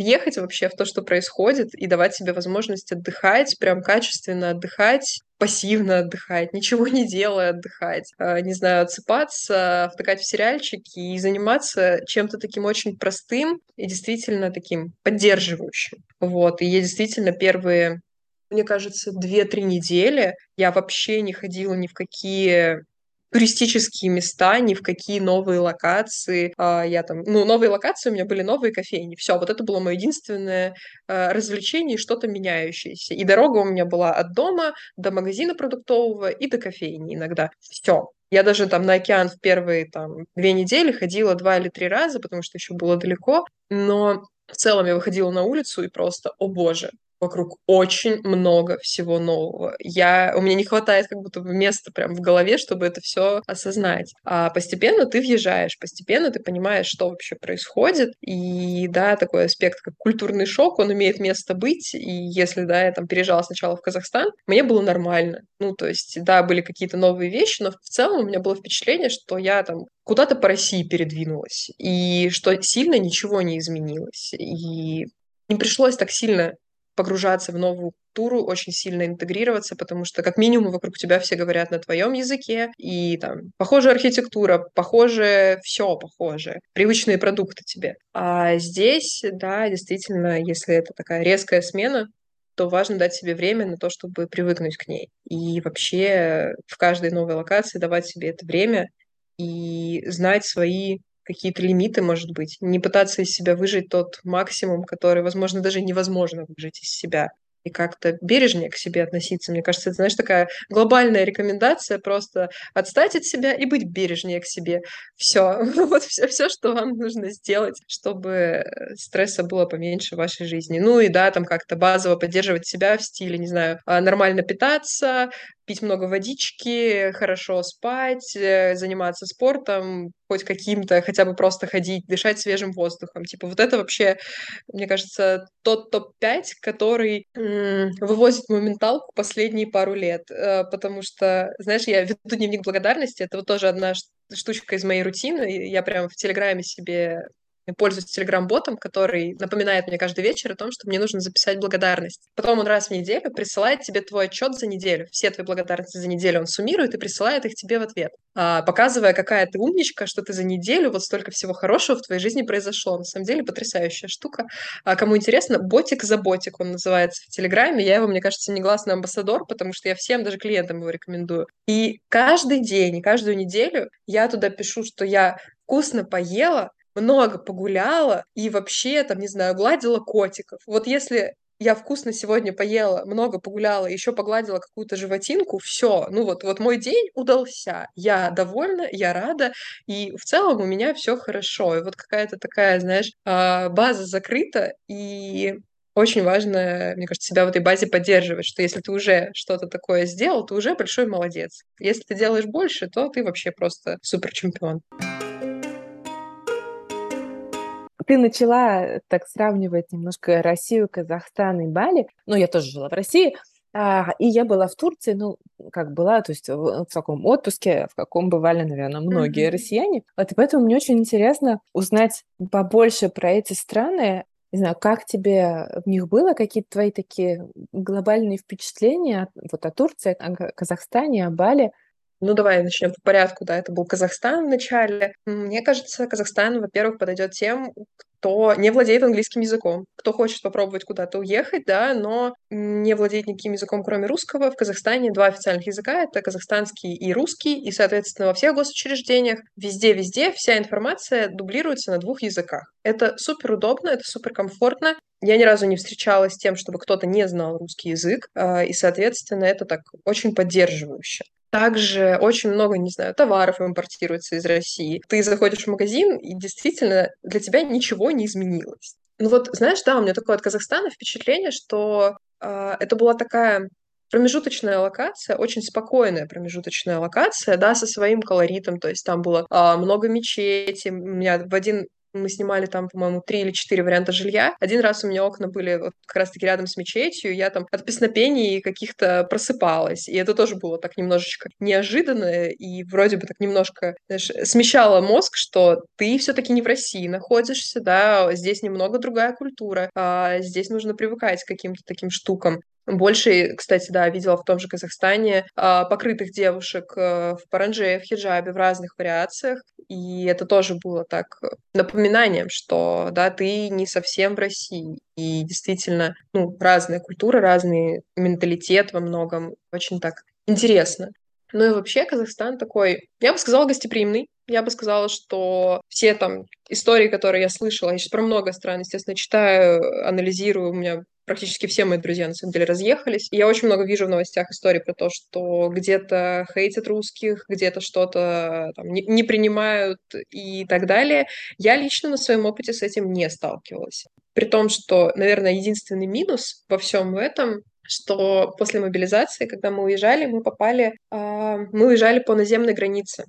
въехать вообще в то, что происходит, и давать себе возможность отдыхать, прям качественно отдыхать, пассивно отдыхать, ничего не делая отдыхать, а, не знаю, отсыпаться, втыкать в сериальчики и заниматься чем-то таким очень простым и действительно таким поддерживающим. Вот, и я действительно первые мне кажется, две-три недели я вообще не ходила ни в какие туристические места, ни в какие новые локации. А, я там, ну, новые локации у меня были новые кофейни. Все, вот это было мое единственное а, развлечение, что-то меняющееся. И дорога у меня была от дома до магазина продуктового и до кофейни иногда. Все. Я даже там на океан в первые там две недели ходила два или три раза, потому что еще было далеко. Но в целом я выходила на улицу и просто, о боже, вокруг очень много всего нового. Я, у меня не хватает как будто бы места прям в голове, чтобы это все осознать. А постепенно ты въезжаешь, постепенно ты понимаешь, что вообще происходит. И да, такой аспект, как культурный шок, он имеет место быть. И если, да, я там переезжала сначала в Казахстан, мне было нормально. Ну, то есть, да, были какие-то новые вещи, но в целом у меня было впечатление, что я там куда-то по России передвинулась, и что сильно ничего не изменилось. И не пришлось так сильно погружаться в новую культуру, очень сильно интегрироваться, потому что как минимум вокруг тебя все говорят на твоем языке, и там похожая архитектура, похоже, все похоже, привычные продукты тебе. А здесь, да, действительно, если это такая резкая смена, то важно дать себе время на то, чтобы привыкнуть к ней. И вообще в каждой новой локации давать себе это время и знать свои какие-то лимиты, может быть, не пытаться из себя выжить тот максимум, который, возможно, даже невозможно выжить из себя и как-то бережнее к себе относиться. Мне кажется, это, знаешь, такая глобальная рекомендация просто отстать от себя и быть бережнее к себе. Все. <laughs> Вот все, все, что вам нужно сделать, чтобы стресса было поменьше в вашей жизни. Ну и да, там как-то базово поддерживать себя в стиле, не знаю, а, нормально питаться, пить много водички, хорошо спать, э, заниматься спортом, хоть каким-то, хотя бы просто ходить, дышать свежим воздухом. Типа вот это вообще, мне кажется, тот топ-5, который м- вывозит мою менталку последние пару лет. Э, потому что, знаешь, я веду дневник благодарности, это вот тоже одна штучка из моей рутины. Я прям в Телеграме себе пользуюсь телеграм-ботом, который напоминает мне каждый вечер о том, что мне нужно записать благодарность. Потом он раз в неделю присылает тебе твой отчет за неделю. Все твои благодарности за неделю он суммирует и присылает их тебе в ответ, а, показывая, какая ты умничка, что ты за неделю вот столько всего хорошего в твоей жизни произошло. На самом деле потрясающая штука. А кому интересно, ботик за ботик он называется в Телеграме. Я его, мне кажется, негласный амбассадор, потому что я всем, даже клиентам его рекомендую. И каждый день, каждую неделю я туда пишу, что я вкусно поела, много погуляла и вообще, там, не знаю, гладила котиков. Вот если я вкусно сегодня поела, много погуляла, еще погладила какую-то животинку, все, ну вот, вот мой день удался, я довольна, я рада, и в целом у меня все хорошо, и вот какая-то такая, знаешь, а, база закрыта, и очень важно, мне кажется, себя в этой базе поддерживать, что если ты уже что-то такое сделал, ты уже большой молодец. Если ты делаешь больше, то ты вообще просто супер чемпион ты начала так сравнивать немножко Россию, Казахстан и Бали. Ну, я тоже жила в России, а, и я была в Турции, ну, как была, то есть в, в таком отпуске, в каком бывали, наверное, многие mm-hmm. россияне. Вот и поэтому мне очень интересно узнать побольше про эти страны. Не знаю, как тебе в них было, какие-то твои такие глобальные впечатления вот о Турции, о Казахстане, о Бали? Ну, давай начнем по порядку, да, это был Казахстан в начале. Мне кажется, Казахстан, во-первых, подойдет тем, кто не владеет английским языком, кто хочет попробовать куда-то уехать, да, но не владеет никаким языком, кроме русского. В Казахстане два официальных языка — это казахстанский и русский, и, соответственно, во всех госучреждениях везде-везде вся информация дублируется на двух языках. Это супер удобно, это супер комфортно. Я ни разу не встречалась с тем, чтобы кто-то не знал русский язык, а, и, соответственно, это так очень поддерживающе. Также очень много, не знаю, товаров импортируется из России. Ты заходишь в магазин, и действительно для тебя ничего не изменилось. Ну вот, знаешь, да, у меня такое от Казахстана впечатление, что э, это была такая промежуточная локация, очень спокойная промежуточная локация, да, со своим колоритом, то есть там было а, много мечетей, у меня в один мы снимали там, по-моему, три или четыре варианта жилья. Один раз у меня окна были вот как раз-таки рядом с мечетью, я там от песнопений каких-то просыпалась. И это тоже было так немножечко неожиданно и вроде бы так немножко, знаешь, смещало мозг, что ты все таки не в России находишься, да, здесь немного другая культура, а здесь нужно привыкать к каким-то таким штукам. Больше, кстати, да, видела в том же Казахстане а, покрытых девушек э, в паранже, в хиджабе в разных вариациях. И это тоже было так э, напоминанием, что, да, ты не совсем в России. И действительно, ну, разная культура, разный менталитет во многом. Очень так интересно. Ну и вообще Казахстан такой, я бы сказала, гостеприимный. Я бы сказала, что все там истории, которые я слышала, я сейчас про много стран, естественно, читаю, анализирую, у меня практически все мои друзья, на самом деле, разъехались. И я очень много вижу в новостях истории про то, что где-то хейтят русских, где-то что-то там, не, не принимают и так далее. Я лично на своем опыте с этим не сталкивалась. При том, что, наверное, единственный минус во всем этом что после мобилизации, когда мы уезжали, мы попали, э, мы уезжали по наземной границе.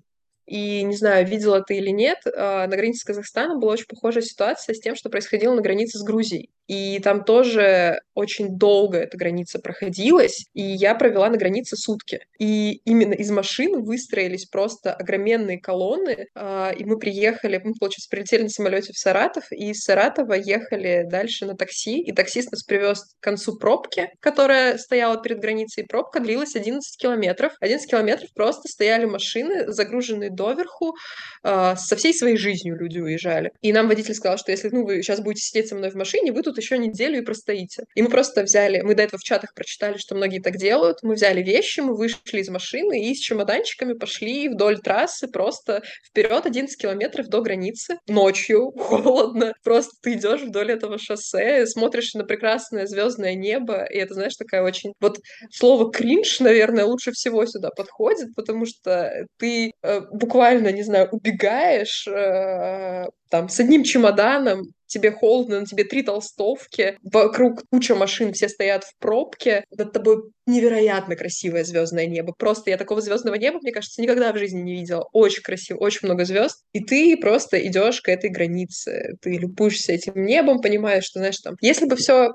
И не знаю, видела ты или нет, э, на границе с Казахстаном была очень похожая ситуация с тем, что происходило на границе с Грузией. И там тоже очень долго эта граница проходилась, и я провела на границе сутки. И именно из машин выстроились просто огроменные колонны, э, и мы приехали, мы, получается, прилетели на самолете в Саратов, и из Саратова ехали дальше на такси, и таксист нас привез к концу пробки, которая стояла перед границей, и пробка длилась 11 километров. 11 километров просто стояли машины, загруженные доверху, э, со всей своей жизнью люди уезжали. И нам водитель сказал, что если ну, вы сейчас будете сидеть со мной в машине, вы тут еще неделю и простоите. И мы просто взяли, мы до этого в чатах прочитали, что многие так делают, мы взяли вещи, мы вышли из машины и с чемоданчиками пошли вдоль трассы просто вперед 11 километров до границы. Ночью, <laughs> холодно, просто ты идешь вдоль этого шоссе, смотришь на прекрасное звездное небо, и это, знаешь, такая очень... Вот слово кринж, наверное, лучше всего сюда подходит, потому что ты э, буквально, не знаю, убегаешь э, там с одним чемоданом, тебе холодно, на тебе три толстовки, вокруг куча машин, все стоят в пробке, над тобой невероятно красивое звездное небо. Просто я такого звездного неба, мне кажется, никогда в жизни не видела. Очень красиво, очень много звезд. И ты просто идешь к этой границе. Ты любуешься этим небом, понимаешь, что, знаешь, там, если бы все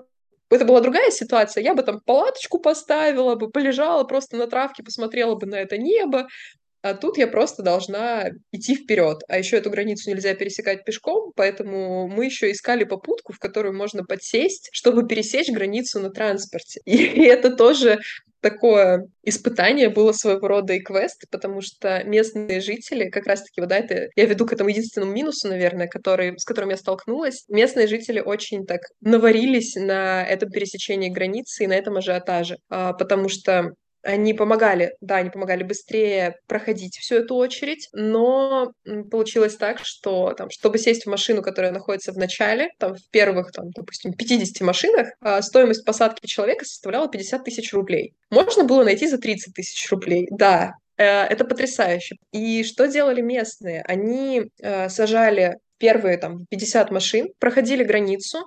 это была другая ситуация, я бы там палаточку поставила бы, полежала просто на травке, посмотрела бы на это небо, а тут я просто должна идти вперед. А еще эту границу нельзя пересекать пешком, поэтому мы еще искали попутку, в которую можно подсесть, чтобы пересечь границу на транспорте. И <laughs> это тоже такое испытание было своего рода и квест, потому что местные жители, как раз-таки, вот да, это я веду к этому единственному минусу, наверное, который, с которым я столкнулась. Местные жители очень так наварились на этом пересечении границы и на этом ажиотаже, а, потому что они помогали, да, они помогали быстрее проходить всю эту очередь, но получилось так, что там, чтобы сесть в машину, которая находится в начале, там, в первых, там, допустим, 50 машинах, а, стоимость посадки человека составляла 50 тысяч рублей. Можно было найти за 30 тысяч рублей, да, э, это потрясающе. И что делали местные? Они э, сажали первые там 50 машин, проходили границу,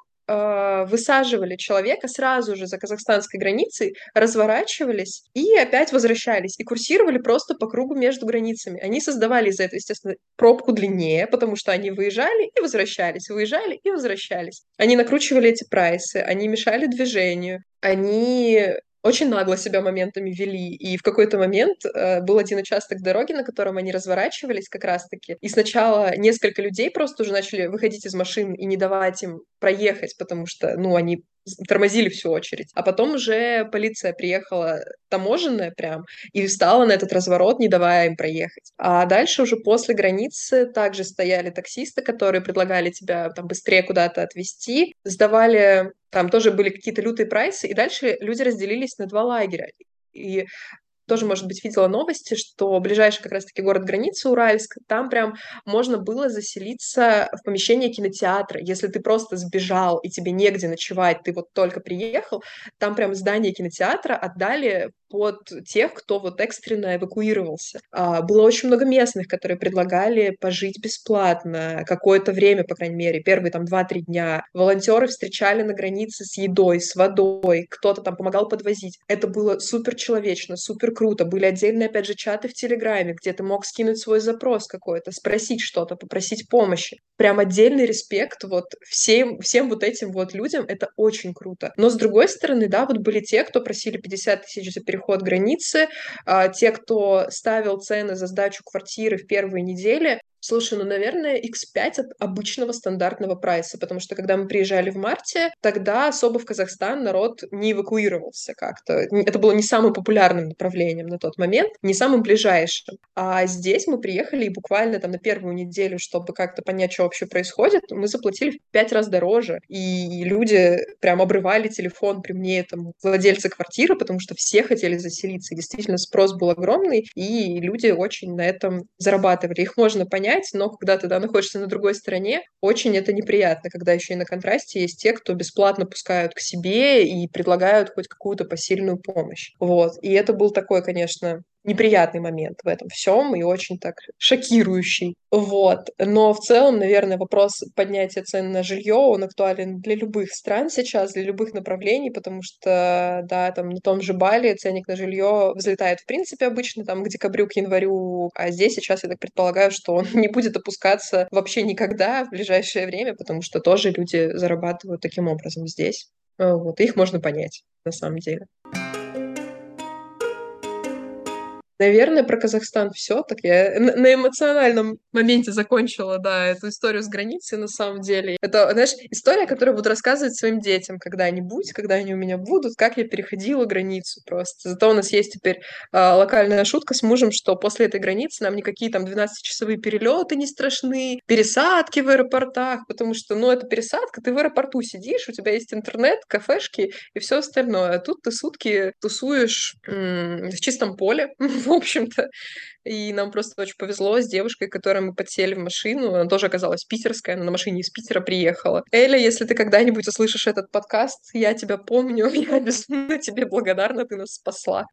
высаживали человека сразу же за казахстанской границей, разворачивались и опять возвращались, и курсировали просто по кругу между границами. Они создавали из-за этого, естественно, пробку длиннее, потому что они выезжали и возвращались, выезжали и возвращались. Они накручивали эти прайсы, они мешали движению, они очень нагло себя моментами вели. И в какой-то момент э, был один участок дороги, на котором они разворачивались как раз-таки. И сначала несколько людей просто уже начали выходить из машин и не давать им проехать, потому что, ну, они тормозили всю очередь. А потом уже полиция приехала таможенная прям и встала на этот разворот, не давая им проехать. А дальше уже после границы также стояли таксисты, которые предлагали тебя там быстрее куда-то отвезти, сдавали там тоже были какие-то лютые прайсы, и дальше люди разделились на два лагеря. И тоже, может быть, видела новости, что ближайший как раз-таки город границы Уральск, там прям можно было заселиться в помещение кинотеатра. Если ты просто сбежал и тебе негде ночевать, ты вот только приехал, там прям здание кинотеатра отдали под тех, кто вот экстренно эвакуировался. А, было очень много местных, которые предлагали пожить бесплатно какое-то время, по крайней мере, первые там 2-3 дня. Волонтеры встречали на границе с едой, с водой, кто-то там помогал подвозить. Это было супер человечно, супер круто. Были отдельные, опять же, чаты в Телеграме, где ты мог скинуть свой запрос какой-то, спросить что-то, попросить помощи. Прям отдельный респект вот всем, всем вот этим вот людям. Это очень круто. Но с другой стороны, да, вот были те, кто просили 50 тысяч за переход переход границы. А, те, кто ставил цены за сдачу квартиры в первые недели, Слушай, ну, наверное, X5 от обычного стандартного прайса, потому что когда мы приезжали в марте, тогда особо в Казахстан народ не эвакуировался как-то. Это было не самым популярным направлением на тот момент, не самым ближайшим. А здесь мы приехали и буквально там на первую неделю, чтобы как-то понять, что вообще происходит, мы заплатили в пять раз дороже. И люди прям обрывали телефон при мне, там, владельцы квартиры, потому что все хотели заселиться. И действительно, спрос был огромный, и люди очень на этом зарабатывали. Их можно понять, понять, но когда ты да, находишься на другой стороне, очень это неприятно, когда еще и на контрасте есть те, кто бесплатно пускают к себе и предлагают хоть какую-то посильную помощь. Вот. И это был такой, конечно, неприятный момент в этом всем и очень так шокирующий. Вот. Но в целом, наверное, вопрос поднятия цен на жилье, он актуален для любых стран сейчас, для любых направлений, потому что, да, там на том же Бали ценник на жилье взлетает в принципе обычно там к декабрю, к январю, а здесь сейчас я так предполагаю, что он <laughs> не будет опускаться вообще никогда в ближайшее время, потому что тоже люди зарабатывают таким образом здесь. Вот, их можно понять на самом деле. Наверное, про Казахстан все. Так я на эмоциональном моменте закончила, да, эту историю с границей, на самом деле. Это, знаешь, история, которую буду рассказывать своим детям когда-нибудь, когда они у меня будут, как я переходила границу просто. Зато у нас есть теперь э, локальная шутка с мужем, что после этой границы нам никакие там 12-часовые перелеты не страшны, пересадки в аэропортах, потому что, ну, это пересадка, ты в аэропорту сидишь, у тебя есть интернет, кафешки и все остальное. А тут ты сутки тусуешь м- в чистом поле, <laughs> в общем-то. И нам просто очень повезло с девушкой, которой мы подсели в машину. Она тоже оказалась питерская, она на машине из Питера приехала. Эля, если ты когда-нибудь услышишь этот подкаст, я тебя помню, <laughs> я безумно тебе благодарна, ты нас спасла.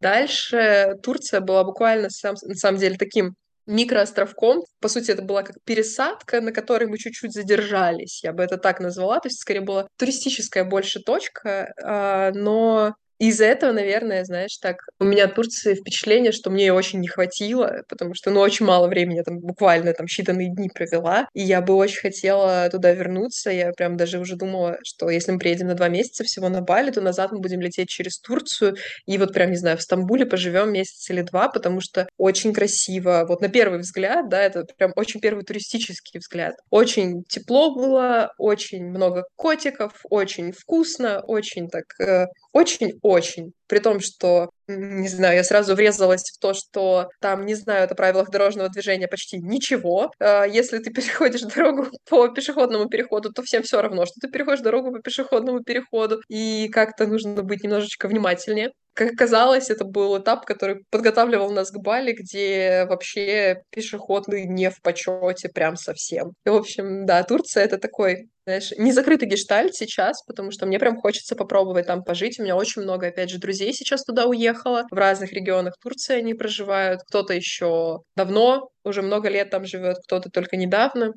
Дальше Турция была буквально, сам, на самом деле, таким микроостровком. По сути, это была как пересадка, на которой мы чуть-чуть задержались. Я бы это так назвала. То есть, скорее, была туристическая больше точка, а, но из-за этого, наверное, знаешь, так, у меня от Турции впечатление, что мне ее очень не хватило, потому что, ну, очень мало времени, я там буквально там считанные дни провела, и я бы очень хотела туда вернуться, я прям даже уже думала, что если мы приедем на два месяца всего на Бали, то назад мы будем лететь через Турцию, и вот прям, не знаю, в Стамбуле поживем месяц или два, потому что очень красиво, вот на первый взгляд, да, это прям очень первый туристический взгляд. Очень тепло было, очень много котиков, очень вкусно, очень так, э, очень очень. При том, что, не знаю, я сразу врезалась в то, что там не знают о правилах дорожного движения почти ничего. А, если ты <laughs> переходишь дорогу по пешеходному переходу, то всем все равно, что ты переходишь дорогу по пешеходному переходу. И как-то нужно быть немножечко внимательнее. Как оказалось, это был этап, который подготавливал нас к Бали, где вообще пешеходный не в почете прям совсем. И, в общем, да, Турция — это такой знаешь, не закрытый гештальт сейчас, потому что мне прям хочется попробовать там пожить. У меня очень много, опять же, друзей сейчас туда уехало. В разных регионах Турции они проживают. Кто-то еще давно, уже много лет там живет, кто-то только недавно.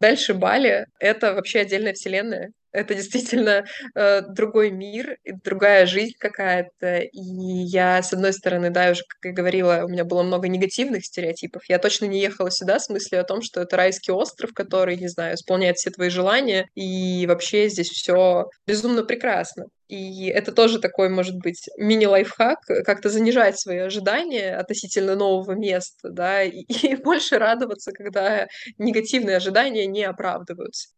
Дальше Бали — это вообще отдельная вселенная. Это действительно э, другой мир, другая жизнь какая-то. И я, с одной стороны, да, уже, как я говорила, у меня было много негативных стереотипов. Я точно не ехала сюда с мыслью о том, что это райский остров, который, не знаю, исполняет все твои желания, и вообще здесь все безумно прекрасно. И это тоже такой, может быть, мини-лайфхак, как-то занижать свои ожидания относительно нового места, да, и, <laughs> и больше радоваться, когда негативные ожидания не оправдываются.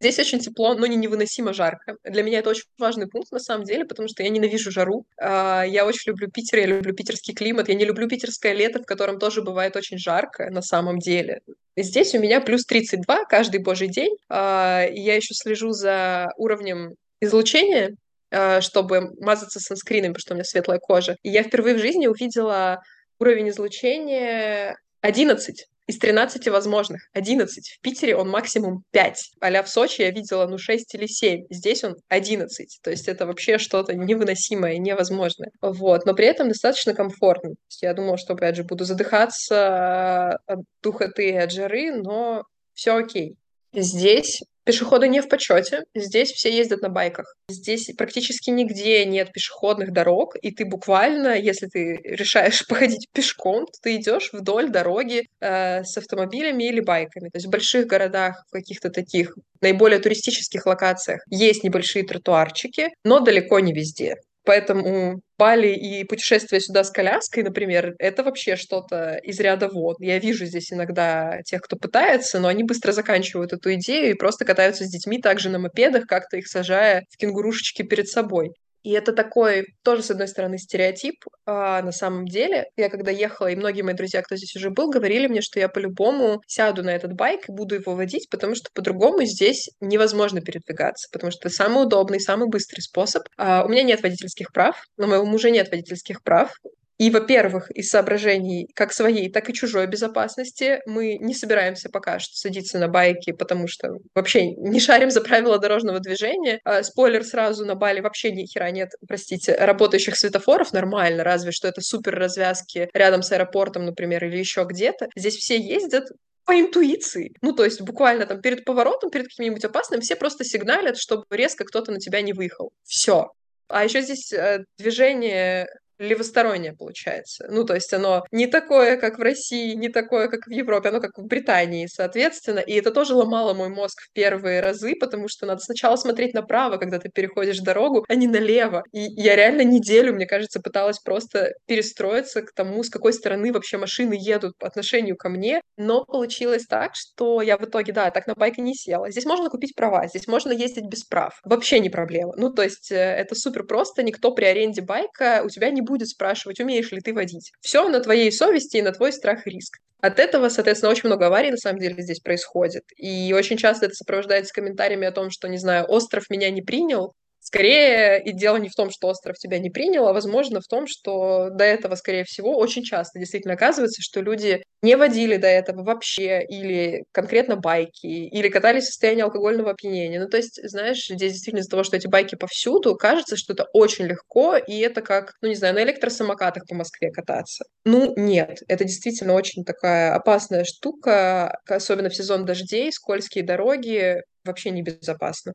Здесь очень тепло, но не невыносимо жарко. Для меня это очень важный пункт, на самом деле, потому что я ненавижу жару. А, я очень люблю Питер, я люблю питерский климат. Я не люблю питерское лето, в котором тоже бывает очень жарко, на самом деле. Здесь у меня плюс 32 каждый божий день. А, я еще слежу за уровнем излучения, а, чтобы мазаться санскрином, потому что у меня светлая кожа. И я впервые в жизни увидела уровень излучения 11 из 13 возможных 11. В Питере он максимум 5. А в Сочи я видела, ну, 6 или 7. Здесь он 11. То есть это вообще что-то невыносимое, невозможное. Вот. Но при этом достаточно комфортно. Я думала, что, опять же, буду задыхаться от духоты и от жары, но все окей. Здесь Пешеходы не в почете. Здесь все ездят на байках. Здесь практически нигде нет пешеходных дорог, и ты буквально, если ты решаешь <laughs> походить пешком, то ты идешь вдоль дороги э, с автомобилями или байками. То есть в больших городах, в каких-то таких наиболее туристических локациях есть небольшие тротуарчики, но далеко не везде. Поэтому Бали и путешествие сюда с коляской, например, это вообще что-то из ряда вон. Я вижу здесь иногда тех, кто пытается, но они быстро заканчивают эту идею и просто катаются с детьми также на мопедах, как-то их сажая в кенгурушечки перед собой. И это такой тоже, с одной стороны, стереотип. А на самом деле, я когда ехала, и многие мои друзья, кто здесь уже был, говорили мне, что я по-любому сяду на этот байк и буду его водить, потому что по-другому здесь невозможно передвигаться, потому что это самый удобный, самый быстрый способ. А у меня нет водительских прав, у моего мужа нет водительских прав. И, во-первых, из соображений как своей, так и чужой безопасности мы не собираемся пока что садиться на байки, потому что вообще не шарим за правила дорожного движения. А, спойлер сразу, на Бали вообще ни хера нет, простите, работающих светофоров нормально, разве что это супер развязки рядом с аэропортом, например, или еще где-то. Здесь все ездят по интуиции. Ну, то есть буквально там перед поворотом, перед каким-нибудь опасным, все просто сигналят, чтобы резко кто-то на тебя не выехал. Все. А еще здесь э, движение левостороннее получается. Ну, то есть оно не такое, как в России, не такое, как в Европе, оно как в Британии, соответственно. И это тоже ломало мой мозг в первые разы, потому что надо сначала смотреть направо, когда ты переходишь дорогу, а не налево. И я реально неделю, мне кажется, пыталась просто перестроиться к тому, с какой стороны вообще машины едут по отношению ко мне. Но получилось так, что я в итоге, да, так на байке не села. Здесь можно купить права, здесь можно ездить без прав. Вообще не проблема. Ну, то есть э, это супер просто, никто при аренде байка у тебя не будет спрашивать, умеешь ли ты водить. Все на твоей совести и на твой страх и риск. От этого, соответственно, очень много аварий на самом деле здесь происходит. И очень часто это сопровождается комментариями о том, что, не знаю, остров меня не принял, Скорее, и дело не в том, что остров тебя не принял, а возможно в том, что до этого, скорее всего, очень часто действительно оказывается, что люди не водили до этого вообще, или конкретно байки, или катались в состоянии алкогольного опьянения. Ну, то есть, знаешь, здесь действительно из-за того, что эти байки повсюду, кажется, что это очень легко, и это как, ну, не знаю, на электросамокатах по Москве кататься. Ну, нет, это действительно очень такая опасная штука, особенно в сезон дождей, скользкие дороги, вообще небезопасно.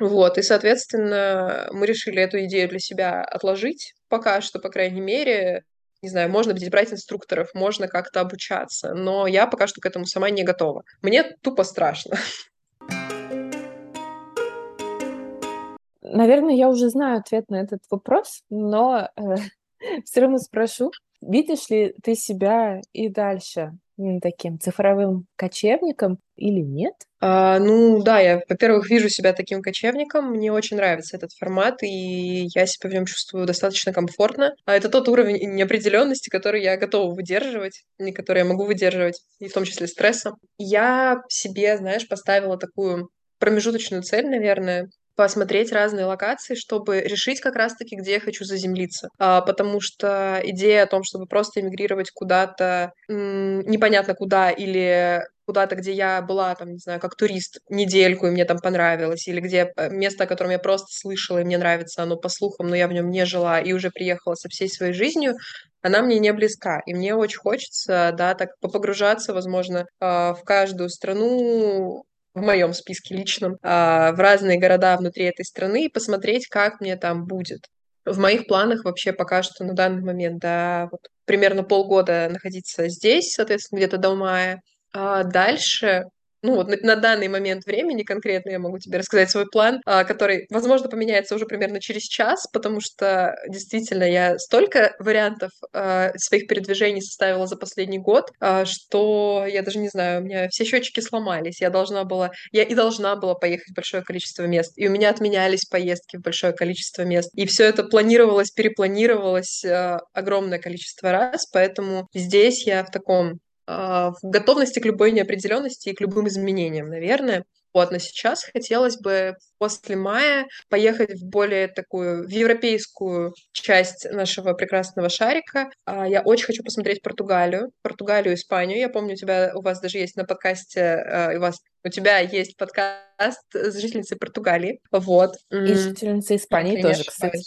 Вот, и, соответственно, мы решили эту идею для себя отложить пока что, по крайней мере. Не знаю, можно будет брать инструкторов, можно как-то обучаться, но я пока что к этому сама не готова. Мне тупо страшно. Наверное, я уже знаю ответ на этот вопрос, но э, <laughs> все равно спрошу. Видишь ли ты себя и дальше таким цифровым кочевником или нет? А, ну да, я, во-первых, вижу себя таким кочевником, мне очень нравится этот формат, и я себя в нем чувствую достаточно комфортно. А это тот уровень неопределенности, который я готова выдерживать, и который я могу выдерживать, и в том числе стресса. Я себе, знаешь, поставила такую промежуточную цель, наверное, посмотреть разные локации, чтобы решить как раз-таки, где я хочу заземлиться. А, потому что идея о том, чтобы просто эмигрировать куда-то непонятно куда или куда-то, где я была, там, не знаю, как турист недельку, и мне там понравилось, или где э, место, о котором я просто слышала, и мне нравится оно по слухам, но я в нем не жила, и уже приехала со всей своей жизнью, она мне не близка. И мне очень хочется, да, так погружаться, возможно, а, в каждую страну в моем списке личном, а, в разные города внутри этой страны и посмотреть, как мне там будет. В моих планах вообще пока что на данный момент, да, вот примерно полгода находиться здесь, соответственно, где-то до мая. А дальше ну вот на, на данный момент времени конкретно я могу тебе рассказать свой план, а, который, возможно, поменяется уже примерно через час, потому что действительно я столько вариантов а, своих передвижений составила за последний год, а, что я даже не знаю, у меня все счетчики сломались. Я должна была, я и должна была поехать в большое количество мест, и у меня отменялись поездки в большое количество мест, и все это планировалось, перепланировалось а, огромное количество раз, поэтому здесь я в таком в готовности к любой неопределенности и к любым изменениям, наверное. Вот, но сейчас хотелось бы после мая поехать в более такую, в европейскую часть нашего прекрасного шарика. А, я очень хочу посмотреть Португалию, Португалию, Испанию. Я помню, у тебя, у вас даже есть на подкасте, а, у вас у тебя есть подкаст с жительницей Португалии. Вот. И жительницей Испании тоже, кстати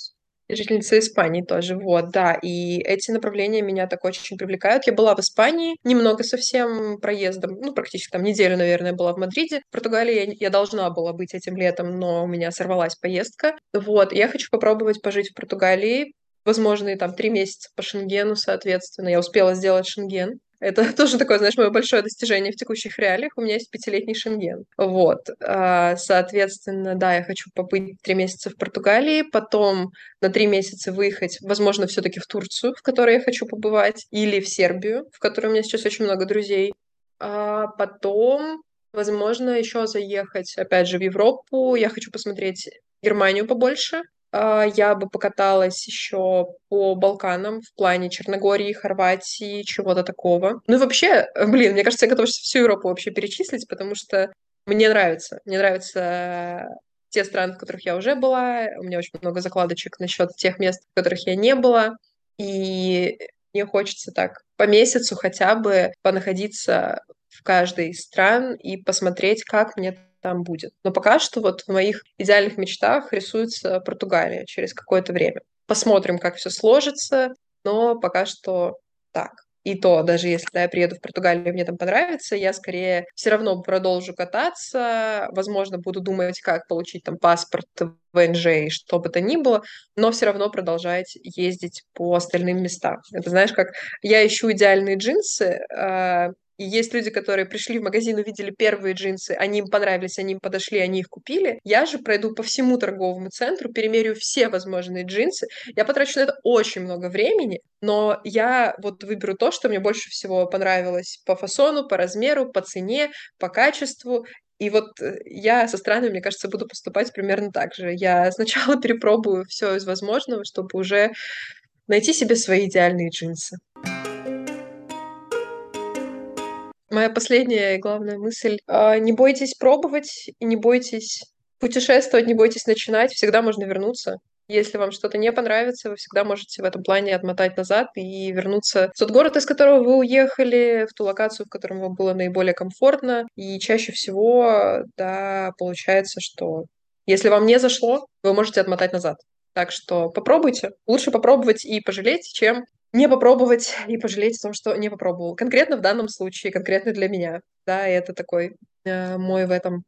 жительница Испании тоже, вот, да, и эти направления меня так очень привлекают. Я была в Испании немного совсем проездом, ну, практически там неделю, наверное, была в Мадриде. В Португалии я, я должна была быть этим летом, но у меня сорвалась поездка. Вот, я хочу попробовать пожить в Португалии, возможно, и там три месяца по Шенгену, соответственно. Я успела сделать Шенген. Это <laughs> тоже такое, знаешь, мое большое достижение в текущих реалиях. У меня есть пятилетний шенген. Вот. А, соответственно, да, я хочу побыть три месяца в Португалии, потом на три месяца выехать, возможно, все-таки в Турцию, в которой я хочу побывать, или в Сербию, в которой у меня сейчас очень много друзей. А потом, возможно, еще заехать, опять же, в Европу. Я хочу посмотреть Германию побольше, я бы покаталась еще по Балканам в плане Черногории, Хорватии, чего-то такого. Ну и вообще, <laughs> блин, мне кажется, я готова всю Европу вообще перечислить, потому что мне нравится. Мне нравятся те страны, в которых я уже была. У меня очень много закладочек насчет тех мест, в которых я не была. И мне хочется так по месяцу хотя бы понаходиться в каждой из стран и посмотреть, как мне там будет. Но пока что вот в моих идеальных мечтах рисуется Португалия через какое-то время. Посмотрим, как все сложится, но пока что так. И то, даже если да, я приеду в Португалию, мне там понравится, я скорее все равно продолжу кататься, возможно, буду думать, как получить там паспорт ВНЖ и что бы то ни было, но все равно продолжать ездить по остальным местам. Это знаешь, как я ищу идеальные джинсы, а, и есть люди, которые пришли в магазин, увидели первые джинсы, они им понравились, они им подошли, они их купили. Я же пройду по всему торговому центру, перемерю все возможные джинсы. Я потрачу на это очень много времени, но я вот выберу то, что мне больше всего понравилось по фасону, по размеру, по цене, по качеству. И вот э, я со странами, мне кажется, буду поступать примерно так же. Я сначала <laughs> перепробую все из возможного, чтобы уже найти себе свои идеальные джинсы. Моя последняя и главная мысль. А, не бойтесь пробовать и не бойтесь путешествовать, не бойтесь начинать. Всегда можно вернуться. Если вам что-то не понравится, вы всегда можете в этом плане отмотать назад и вернуться в тот город, из которого вы уехали, в ту локацию, в котором вам было наиболее комфортно. И чаще всего, да, получается, что если вам не зашло, вы можете отмотать назад. Так что попробуйте. Лучше попробовать и пожалеть, чем не попробовать и пожалеть о том, что не попробовал. Конкретно в данном случае, конкретно для меня. Да, это такой э, мой в этом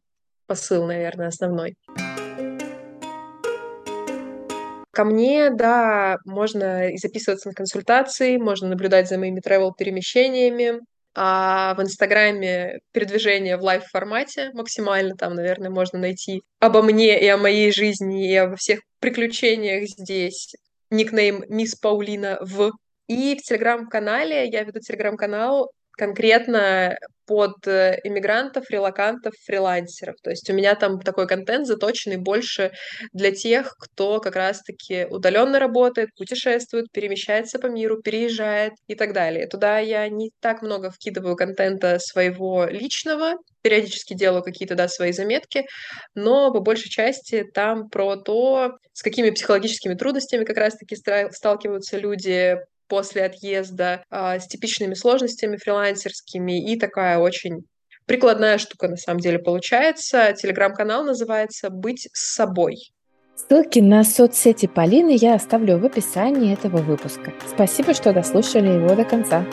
посыл, наверное, основной. Ко мне, да, можно и записываться на консультации, можно наблюдать за моими travel-перемещениями, а в Инстаграме передвижение в лайв-формате максимально. Там, наверное, можно найти обо мне и о моей жизни, и обо всех приключениях здесь. Никнейм Мисс Паулина в и в телеграм-канале, я веду телеграм-канал конкретно под э, иммигрантов, релакантов, фрилансеров. То есть у меня там такой контент заточенный больше для тех, кто как раз-таки удаленно работает, путешествует, перемещается по миру, переезжает и так далее. Туда я не так много вкидываю контента своего личного, периодически делаю какие-то, да, свои заметки, но по большей части там про то, с какими психологическими трудностями как раз-таки сталкиваются люди после отъезда а, с типичными сложностями фрилансерскими и такая очень прикладная штука на самом деле получается. Телеграм-канал называется «Быть с собой». Ссылки на соцсети Полины я оставлю в описании этого выпуска. Спасибо, что дослушали его до конца.